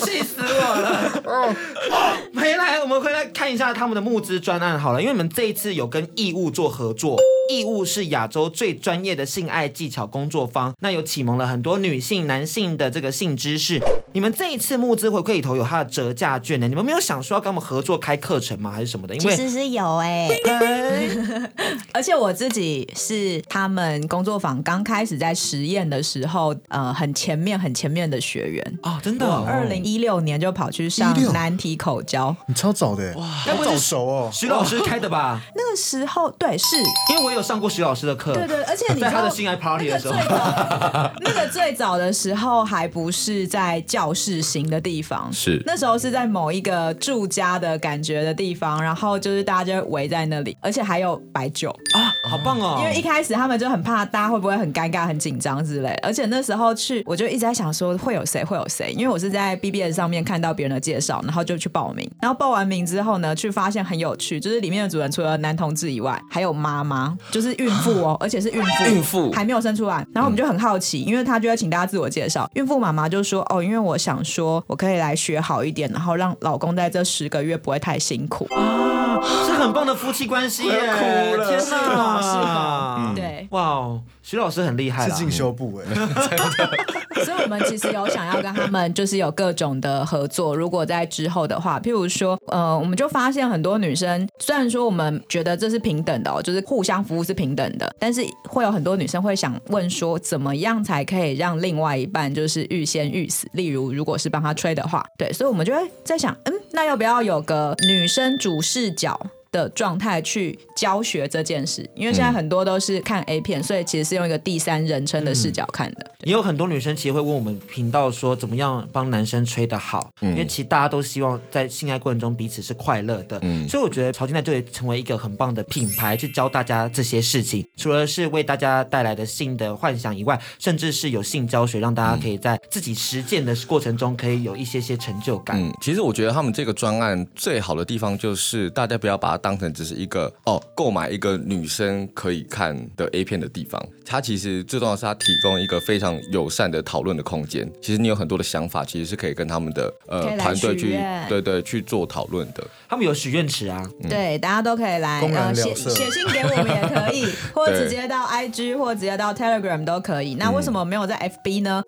气死我了。哦，回来，我们回来看一下他们的募资专案好了，因为你们这一次有跟义务做合作，义务是亚洲最专业的性爱技巧工作坊，那有启蒙了很多女性。男性的这个性知识，你们这一次募资回馈里头有他的折价券呢？你们没有想说要跟我们合作开课程吗？还是什么的？因为其实是有哎、欸，而且我自己是他们工作坊刚开始在实验的时候，呃，很前面很前面的学员啊，真的，二零一六年就跑去上难题口交，你超早的哇，好早熟哦，徐老师开的吧？那个时候对，是因为我有上过徐老师的课，对对，而且你 在他的性爱 party 的时候，那个最早的。的时候还不是在教室型的地方，是那时候是在某一个住家的感觉的地方，然后就是大家就围在那里，而且还有白酒啊，好棒哦！因为一开始他们就很怕大家会不会很尴尬、很紧张之类，而且那时候去我就一直在想说会有谁会有谁，因为我是在 BBS 上面看到别人的介绍，然后就去报名，然后报完名之后呢，去发现很有趣，就是里面的主人除了男同志以外，还有妈妈，就是孕妇哦，而且是孕妇，孕妇还没有生出来，然后我们就很好奇，因为他就会请大家。自我介绍，孕妇妈妈就说：“哦，因为我想说，我可以来学好一点，然后让老公在这十个月不会太辛苦，是很棒的夫妻关系耶！哭了，天哪，是吧？嗯、对，哇哦，徐老师很厉害，是进修部哎，所以我们其实有想要跟他们就是有各种的合作。如果在之后的话，譬如说，呃，我们就发现很多女生，虽然说我们觉得这是平等的哦，就是互相服务是平等的，但是会有很多女生会想问说，怎么样才可以让另外一半就是欲仙欲死？例如，如果是帮他吹的话，对，所以我们就会在想，嗯，那要不要有个女生主视角？到。的状态去教学这件事，因为现在很多都是看 A 片，嗯、所以其实是用一个第三人称的视角看的。嗯、也有很多女生其实会问我们频道说，怎么样帮男生吹得好？嗯、因为其实大家都希望在性爱过程中彼此是快乐的。嗯，所以我觉得潮金带就会成为一个很棒的品牌，去教大家这些事情。除了是为大家带来的性的幻想以外，甚至是有性教学，让大家可以在自己实践的过程中可以有一些些成就感。嗯，其实我觉得他们这个专案最好的地方就是大家不要把它当成只是一个哦，购买一个女生可以看的 A 片的地方。它其实最重要的是它提供一个非常友善的讨论的空间。其实你有很多的想法，其实是可以跟他们的呃团队去对对去做讨论的。他们有许愿池啊，嗯、对，大家都可以来呃写写信给我们也可以，或者直接到 IG 或直接到 Telegram 都可以。那为什么没有在 FB 呢？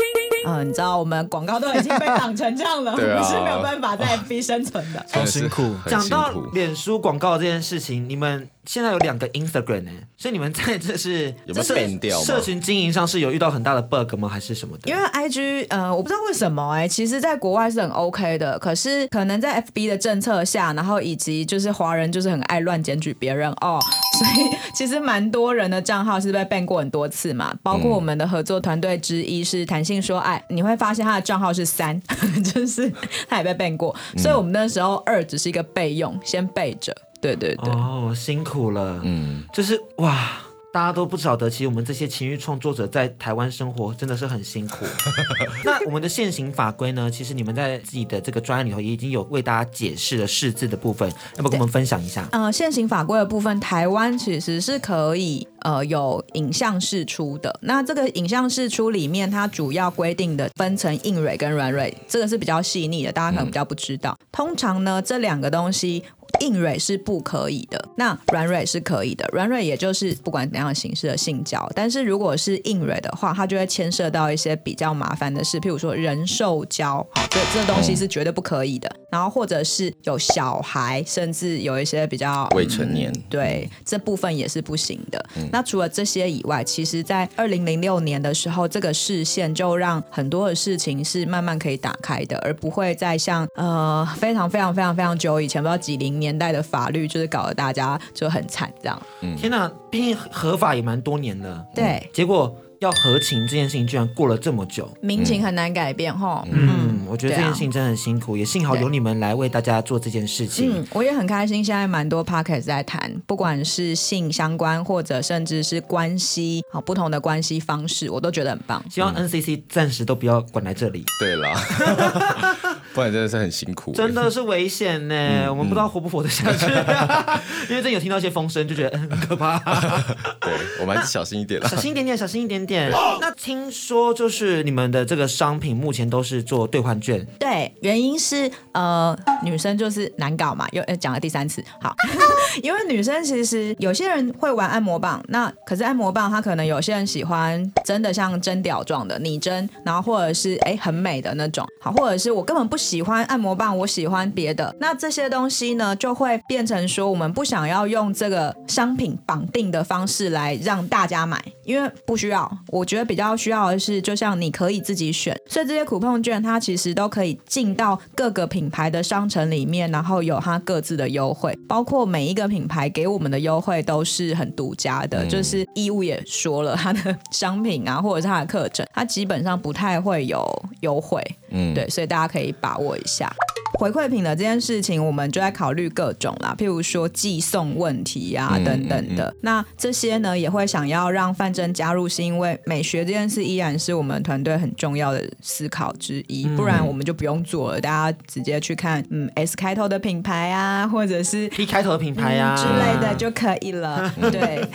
嗯、呃，你知道我们广告都已经被挡成这样了，我们是没有办法在 FB 生存的，好辛苦。讲到脸书广告这件事情，你们。现在有两个 Instagram 呢，所以你们在这是有没有变掉？社群经营上是有遇到很大的 bug 吗？还是什么的？因为 IG 呃，我不知道为什么哎、欸，其实在国外是很 OK 的，可是可能在 FB 的政策下，然后以及就是华人就是很爱乱检举别人哦，所以其实蛮多人的账号是被 ban 过很多次嘛，包括我们的合作团队之一是弹性说爱，你会发现他的账号是三，就是他也被 ban 过，所以我们那时候二只是一个备用，先备着。对对对，哦，辛苦了，嗯，就是哇，大家都不晓得，其实我们这些情欲创作者在台湾生活真的是很辛苦。那我们的现行法规呢？其实你们在自己的这个专案里头也已经有为大家解释了释字的部分，要不跟我们分享一下？呃，现行法规的部分，台湾其实是可以呃有影像释出的。那这个影像释出里面，它主要规定的分成硬蕊跟软蕊，这个是比较细腻的，大家可能比较不知道。嗯、通常呢，这两个东西。硬蕊是不可以的，那软蕊是可以的。软蕊也就是不管怎样形式的性交，但是如果是硬蕊的话，它就会牵涉到一些比较麻烦的事，譬如说人兽交，好，这这东西是绝对不可以的。然后或者是有小孩，甚至有一些比较未成年，嗯、对这部分也是不行的。嗯、那除了这些以外，其实在二零零六年的时候，这个视线就让很多的事情是慢慢可以打开的，而不会再像呃非常非常非常非常久以前，不知道几零年。年代的法律就是搞得大家就很惨，这样。嗯，天哪，毕竟合法也蛮多年的。对，嗯，结果要合情这件事情居然过了这么久，民情很难改变哈。嗯，嗯，我觉得这件事情真的很辛苦，啊，也幸好有你们来为大家做这件事情。嗯，我也很开心，现在蛮多 podcast 在谈，不管是性相关，或者甚至是关系，好不同的关系方式，我都觉得很棒。希望 NCC 暂时都不要管来这里。对了。不然真的是很辛苦，真的是危险呢。嗯、我们不知道活不活得下去，嗯、因为真有听到一些风声，就觉得很可怕。对，我们还是小心一点了，小心一点点，小心一点点。那听说就是你们的这个商品目前都是做兑换券，对，原因是呃女生就是难搞嘛，又讲了第三次。好，因为女生其实有些人会玩按摩棒，那可是按摩棒它可能有些人喜欢真的像针屌状的拟针，然后或者是哎很美的那种，好，或者是我根本不。喜欢按摩棒，我喜欢别的。那这些东西呢，就会变成说，我们不想要用这个商品绑定的方式来让大家买，因为不需要。我觉得比较需要的是，就像你可以自己选，所以这些 coupon 券它其实都可以进到各个品牌的商城里面，然后有它各自的优惠，包括每一个品牌给我们的优惠都是很独家的。嗯、就是义乌也说了，它的商品啊，或者是它的课程，它基本上不太会有优惠。嗯，对，所以大家可以把握一下回馈品的这件事情，我们就在考虑各种啦，譬如说寄送问题啊等等的。嗯嗯嗯、那这些呢，也会想要让范真加入，是因为美学这件事依然是我们团队很重要的思考之一，不然我们就不用做了，大家直接去看嗯 S 开头的品牌啊，或者是 P 开头的品牌啊、嗯、之类的就可以了。对。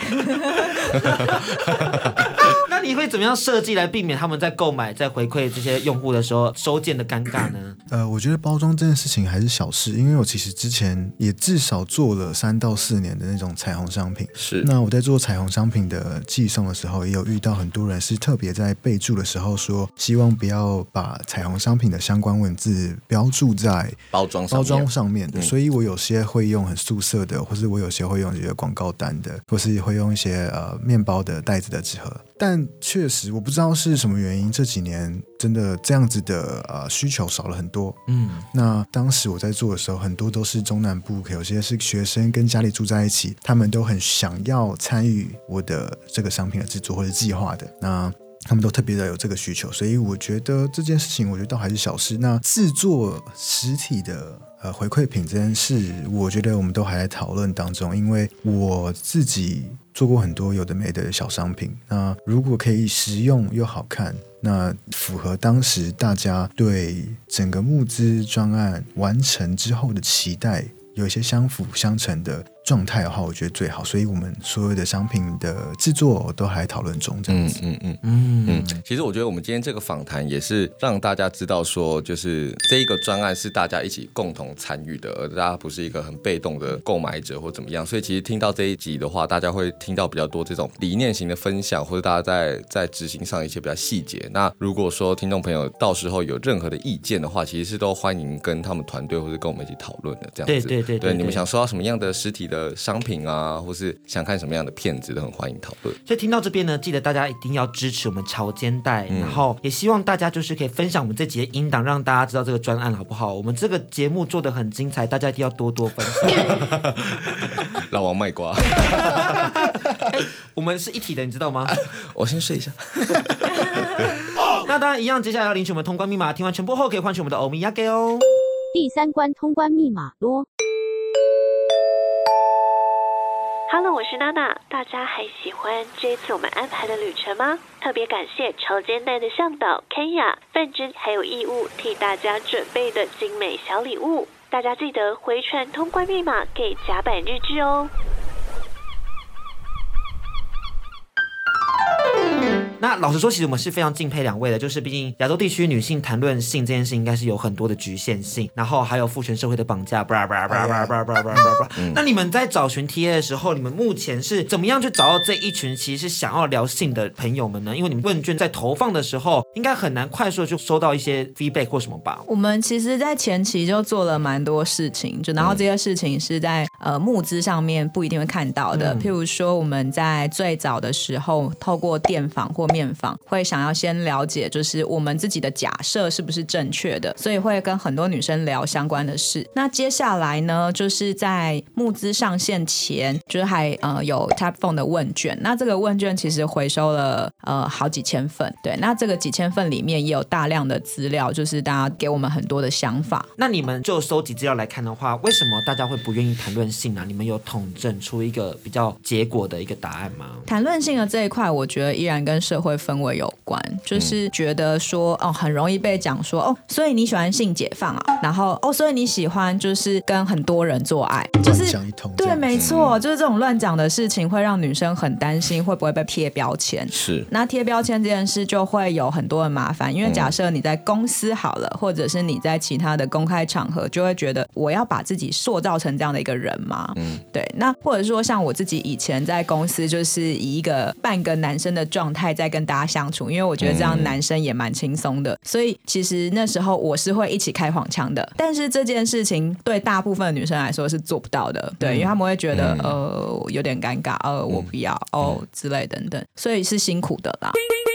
那你会怎么样设计来避免他们在购买、在回馈这些用户的时候收件的尴尬呢？呃，我觉得包装这件件事情还是小事，因为我其实之前也至少做了三到四年的那种彩虹商品。是。那我在做彩虹商品的寄送的时候，也有遇到很多人是特别在备注的时候说，希望不要把彩虹商品的相关文字标注在包装包装上面的。嗯、所以我有些会用很素色的，或是我有些会用一些广告单的，或是会用一些呃面包的袋子的纸盒。但确实，我不知道是什么原因，这几年真的这样子的呃需求少了很多。嗯，那当时我在做的时候，很多都是中南部，有些是学生跟家里住在一起，他们都很想要参与我的这个商品的制作或者计划的。那他们都特别的有这个需求，所以我觉得这件事情，我觉得倒还是小事。那制作实体的呃回馈品这件事，我觉得我们都还在讨论当中，因为我自己做过很多有的没的小商品。那如果可以实用又好看，那符合当时大家对整个募资专案完成之后的期待，有一些相辅相成的状态的话，我觉得最好。所以我们所有的商品的制作都还在讨论中，这样子。嗯嗯嗯嗯。其实我觉得我们今天这个访谈也是让大家知道说，就是这一个专案是大家一起共同参与的，而大家不是一个很被动的购买者或怎么样。所以其实听到这一集的话，大家会听到比较多这种理念型的分享，或者大家在在执行上一些比较细节。那如果说听众朋友到时候有任何的意见的话，其实是都欢迎跟他们团队或者跟我们一起讨论的。这样子。对对对对，对。对，你们想收到什么样的实体的商品啊，或是想看什么样的片子，都很欢迎讨论。所以听到这边呢，记得大家一定要支持我们潮间带，嗯、然后也希望大家就是可以分享我们这集的音档，让大家知道这个专案好不好？我们这个节目做的很精彩，大家一定要多多分享。老王卖瓜、欸，我们是一体的，你知道吗？啊、我先睡一下。那当然一样，接下来要领取我们通关密码，听完全部后可以换取我们的欧米亚给哦。第三关通关密码啰。Hello，我是娜娜，大家还喜欢这次我们安排的旅程吗？特别感谢潮间带的向导 Kenya、范真还有义务替大家准备的精美小礼物，大家记得回传通关密码给甲板日志哦。那老实说，其实我们是非常敬佩两位的，就是毕竟亚洲地区女性谈论性这件事，应该是有很多的局限性，然后还有父权社会的绑架。那你们在找寻 TA 的时候，你们目前是怎么样去找到这一群其实是想要聊性的朋友们呢？因为你们问卷在投放的时候，应该很难快速的就收到一些 feedback 或什么吧？我们其实，在前期就做了蛮多事情，就然后这些事情是在呃募资上面不一定会看到的，譬如说我们在最早的时候，透过电访或面访会想要先了解，就是我们自己的假设是不是正确的，所以会跟很多女生聊相关的事。那接下来呢，就是在募资上线前，就是还呃有 Tap Phone 的问卷。那这个问卷其实回收了呃好几千份，对。那这个几千份里面也有大量的资料，就是大家给我们很多的想法。那你们就收集资料来看的话，为什么大家会不愿意谈论性呢、你们有统整出一个比较结果的一个答案吗？谈论性的这一块，我觉得依然跟社会氛围有关，就是觉得说哦，很容易被讲说哦，所以你喜欢性解放啊，然后哦，所以你喜欢就是跟很多人做爱，就是讲一通，对，没错，就是这种乱讲的事情会让女生很担心会不会被贴标签。是，那贴标签这件事就会有很多的麻烦，因为假设你在公司好了，或者是你在其他的公开场合，就会觉得我要把自己塑造成这样的一个人吗？嗯，对。那或者说像我自己以前在公司，就是以一个半个男生的状态在跟大家相处，因为我觉得这样男生也蛮轻松的，所以其实那时候我是会一起开黄腔的。但是这件事情对大部分的女生来说是做不到的，对，因为他们会觉得呃有点尴尬，呃我不要哦之类等等，所以是辛苦的啦。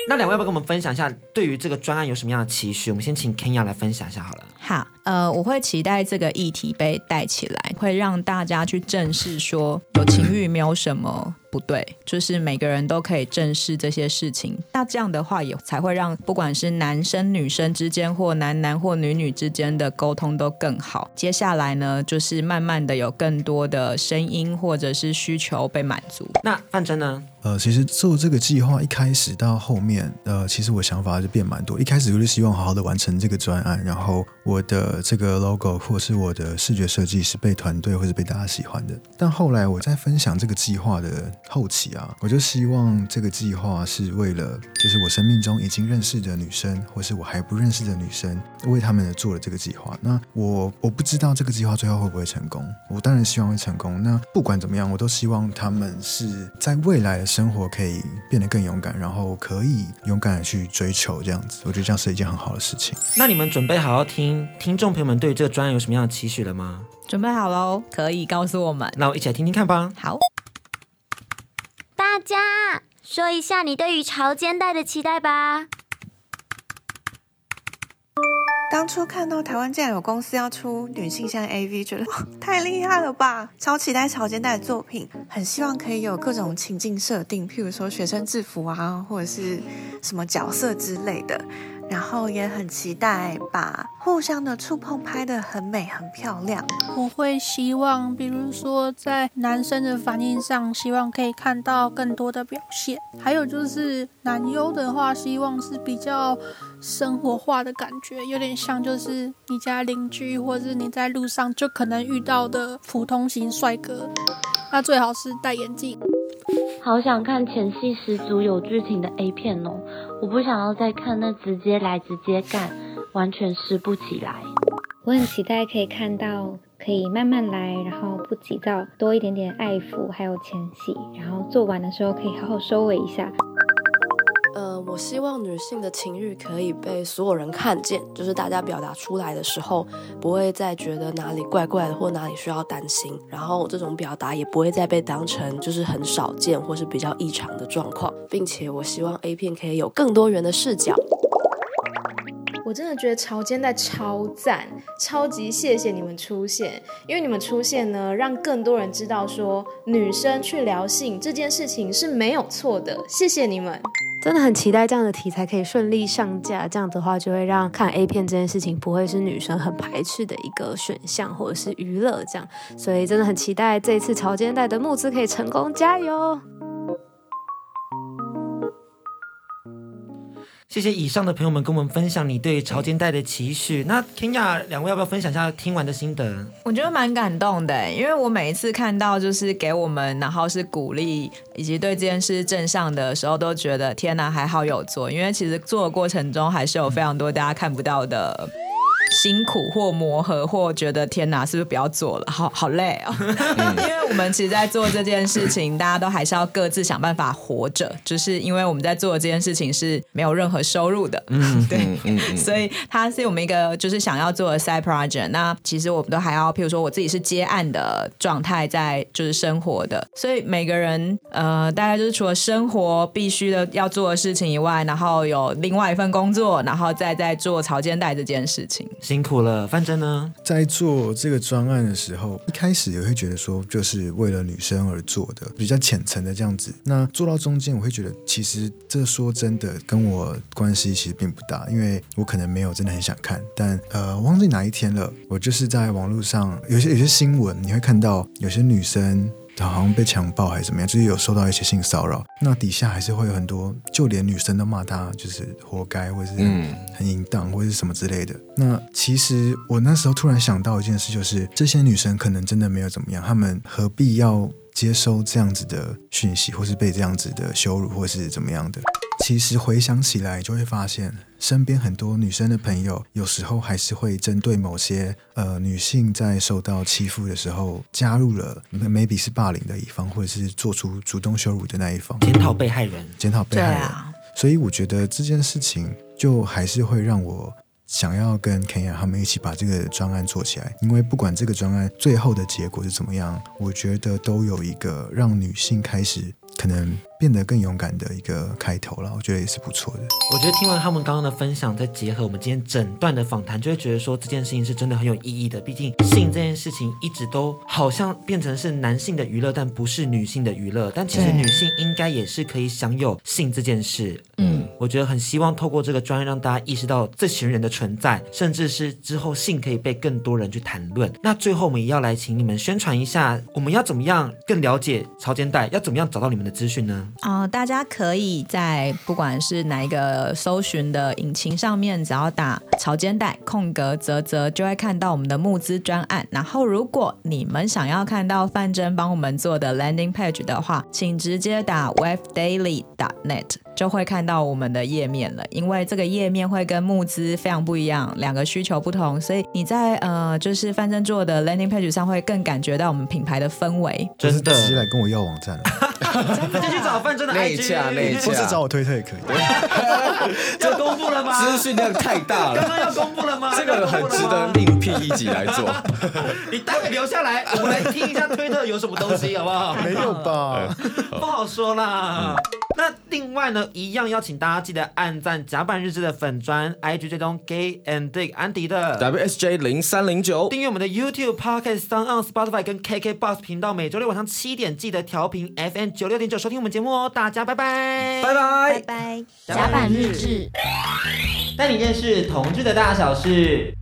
那两位要不要跟我们分享一下，对于这个专案有什么样的期许？我们先请 Kenya 来分享一下好了。好，呃，我会期待这个议题被带起来，会让大家去正视说，有情欲没有什么不对，就是每个人都可以正视这些事情。那这样的话，也才会让不管是男生女生之间，或男男或女女之间的沟通都更好。接下来呢，就是慢慢的有更多的声音或者是需求被满足。那范真呢？呃，其实做这个计划一开始到后面，呃，其实我想法就变蛮多。一开始就是希望好好的完成这个专案，然后我的这个 logo 或是我的视觉设计是被团队或是被大家喜欢的。但后来我在分享这个计划的后期啊，我就希望这个计划是为了，就是我生命中已经认识的女生，或是我还不认识的女生，为他们做了这个计划。那我我不知道这个计划最后会不会成功，我当然希望会成功。那不管怎么样，我都希望他们是在未来的生活可以变得更勇敢，然后可以勇敢的去追求这样子。我觉得这样是一件很好的事情。那你们准备好要听听众朋友们对这个专案有什么样的期许了吗？准备好喽，可以告诉我们。那我一起来听听看吧。好，大家说一下你对于潮间带的期待吧。当初看到台湾竟然有公司要出女性向 AV，觉得哇，太厉害了吧！超期待潮间带的作品，很希望可以有各种情境设定，譬如说学生制服啊，或者是什么角色之类的。然后也很期待把互相的触碰拍得很美很漂亮。我会希望，比如说在男生的反应上，希望可以看到更多的表现。还有就是男优的话，希望是比较生活化的感觉，有点像就是你家邻居，或者是你在路上就可能遇到的普通型帅哥。那最好是戴眼镜。好想看前戏十足有剧情的 A 片哦！我不想要再看那直接来直接干，完全湿不起来。我很期待可以看到可以慢慢来，然后不急躁，多一点点爱抚，还有前戏，然后做完的时候可以好好收尾一下。呃，我希望女性的情欲可以被所有人看见，就是大家表达出来的时候，不会再觉得哪里怪怪的或哪里需要担心，然后这种表达也不会再被当成就是很少见或是比较异常的状况，并且我希望 A 片可以有更多元的视角。我真的觉得潮间带超赞，超级谢谢你们出现，因为你们出现呢，让更多人知道说女生去聊性这件事情是没有错的，谢谢你们。真的很期待这样的题材可以顺利上架，这样的话就会让看 A 片这件事情不会是女生很排斥的一个选项或者是娱乐这样，所以真的很期待这一次潮间带的募资可以成功，加油！谢谢以上的朋友们跟我们分享你对潮间带的期许。那天雅两位要不要分享一下听完的心得？我觉得蛮感动的，因为我每一次看到就是给我们，然后是鼓励以及对这件事正向的时候，都觉得天哪，还好有做。因为其实做的过程中还是有非常多大家看不到的。辛苦或磨合，或觉得天哪，是不是不要做了？好好累哦。因为我们其实，在做这件事情，大家都还是要各自想办法活着。就是因为我们在做的这件事情是没有任何收入的，嗯，对，嗯嗯、所以它是我们一个就是想要做的 side project。那其实我们都还要，譬如说我自己是接案的状态，在就是生活的。所以每个人呃，大概就是除了生活必须的要做的事情以外，然后有另外一份工作，然后再在做潮间带这件事情。辛苦了，范真呢？在做这个专案的时候，一开始也会觉得说，就是为了女生而做的，比较浅层的这样子。那做到中间，我会觉得，其实这说真的跟我关系其实并不大，因为我可能没有真的很想看。但呃，忘记哪一天了，我就是在网络上有些有些新闻，你会看到有些女生。他好像被强暴还是怎么样，就是有受到一些性骚扰，那底下还是会有很多，就连女生都骂他，就是活该，或者是很淫荡，或是什么之类的。那其实我那时候突然想到一件事，就是这些女生可能真的没有怎么样，她们何必要接收这样子的讯息，或是被这样子的羞辱，或是怎么样的？其实回想起来，就会发现身边很多女生的朋友，有时候还是会针对某些呃女性在受到欺负的时候，加入了 maybe 是霸凌的一方，或者是做出主动羞辱的那一方，检讨被害人，检讨被害人。啊、所以我觉得这件事情就还是会让我想要跟 Kenya 他们一起把这个专案做起来，因为不管这个专案最后的结果是怎么样，我觉得都有一个让女性开始。可能变得更勇敢的一个开头了，我觉得也是不错的。我觉得听完他们刚刚的分享，再结合我们今天整段的访谈，就会觉得说这件事情是真的很有意义的。毕竟性这件事情一直都好像变成是男性的娱乐，但不是女性的娱乐。但其实女性应该也是可以享有性这件事。嗯，我觉得很希望透过这个专业让大家意识到这群人的存在，甚至是之后性可以被更多人去谈论。那最后我们也要来请你们宣传一下，我们要怎么样更了解潮间带，要怎么样找到你们的资讯呢？啊、大家可以在不管是哪一个搜寻的引擎上面，只要打“潮间带”空格泽泽，就会看到我们的募资专案。然后，如果你们想要看到范真帮我们做的 landing page 的话，请直接打 webdaily. dot net。就会看到我们的页面了，因为这个页面会跟募资非常不一样，两个需求不同，所以你在呃就是范正做的 landing page 上会更感觉到我们品牌的氛围。真的，直接来跟我要网站了，就去找范正的 IG，或是找我推特也可以。这公布了吗？资讯量太大了，刚刚要公布了吗？这个很值得另辟一集来做。你待会留下来，我们来听一下推特有什么东西，好不好？没有吧？不好说啦。那另外呢，一样邀请大家记得按赞甲板日志的粉砖 IG 追踪 Gay and Dick 安迪的。WSJ 零三零九，订阅我们的 YouTube Podcast、SoundOn、Spotify 跟 KKBox 频道，每周六晚上七点记得调频 FM 九六点九收听我们节目哦，大家拜拜，拜拜，拜拜，甲板日志，带你认识同志的大小事。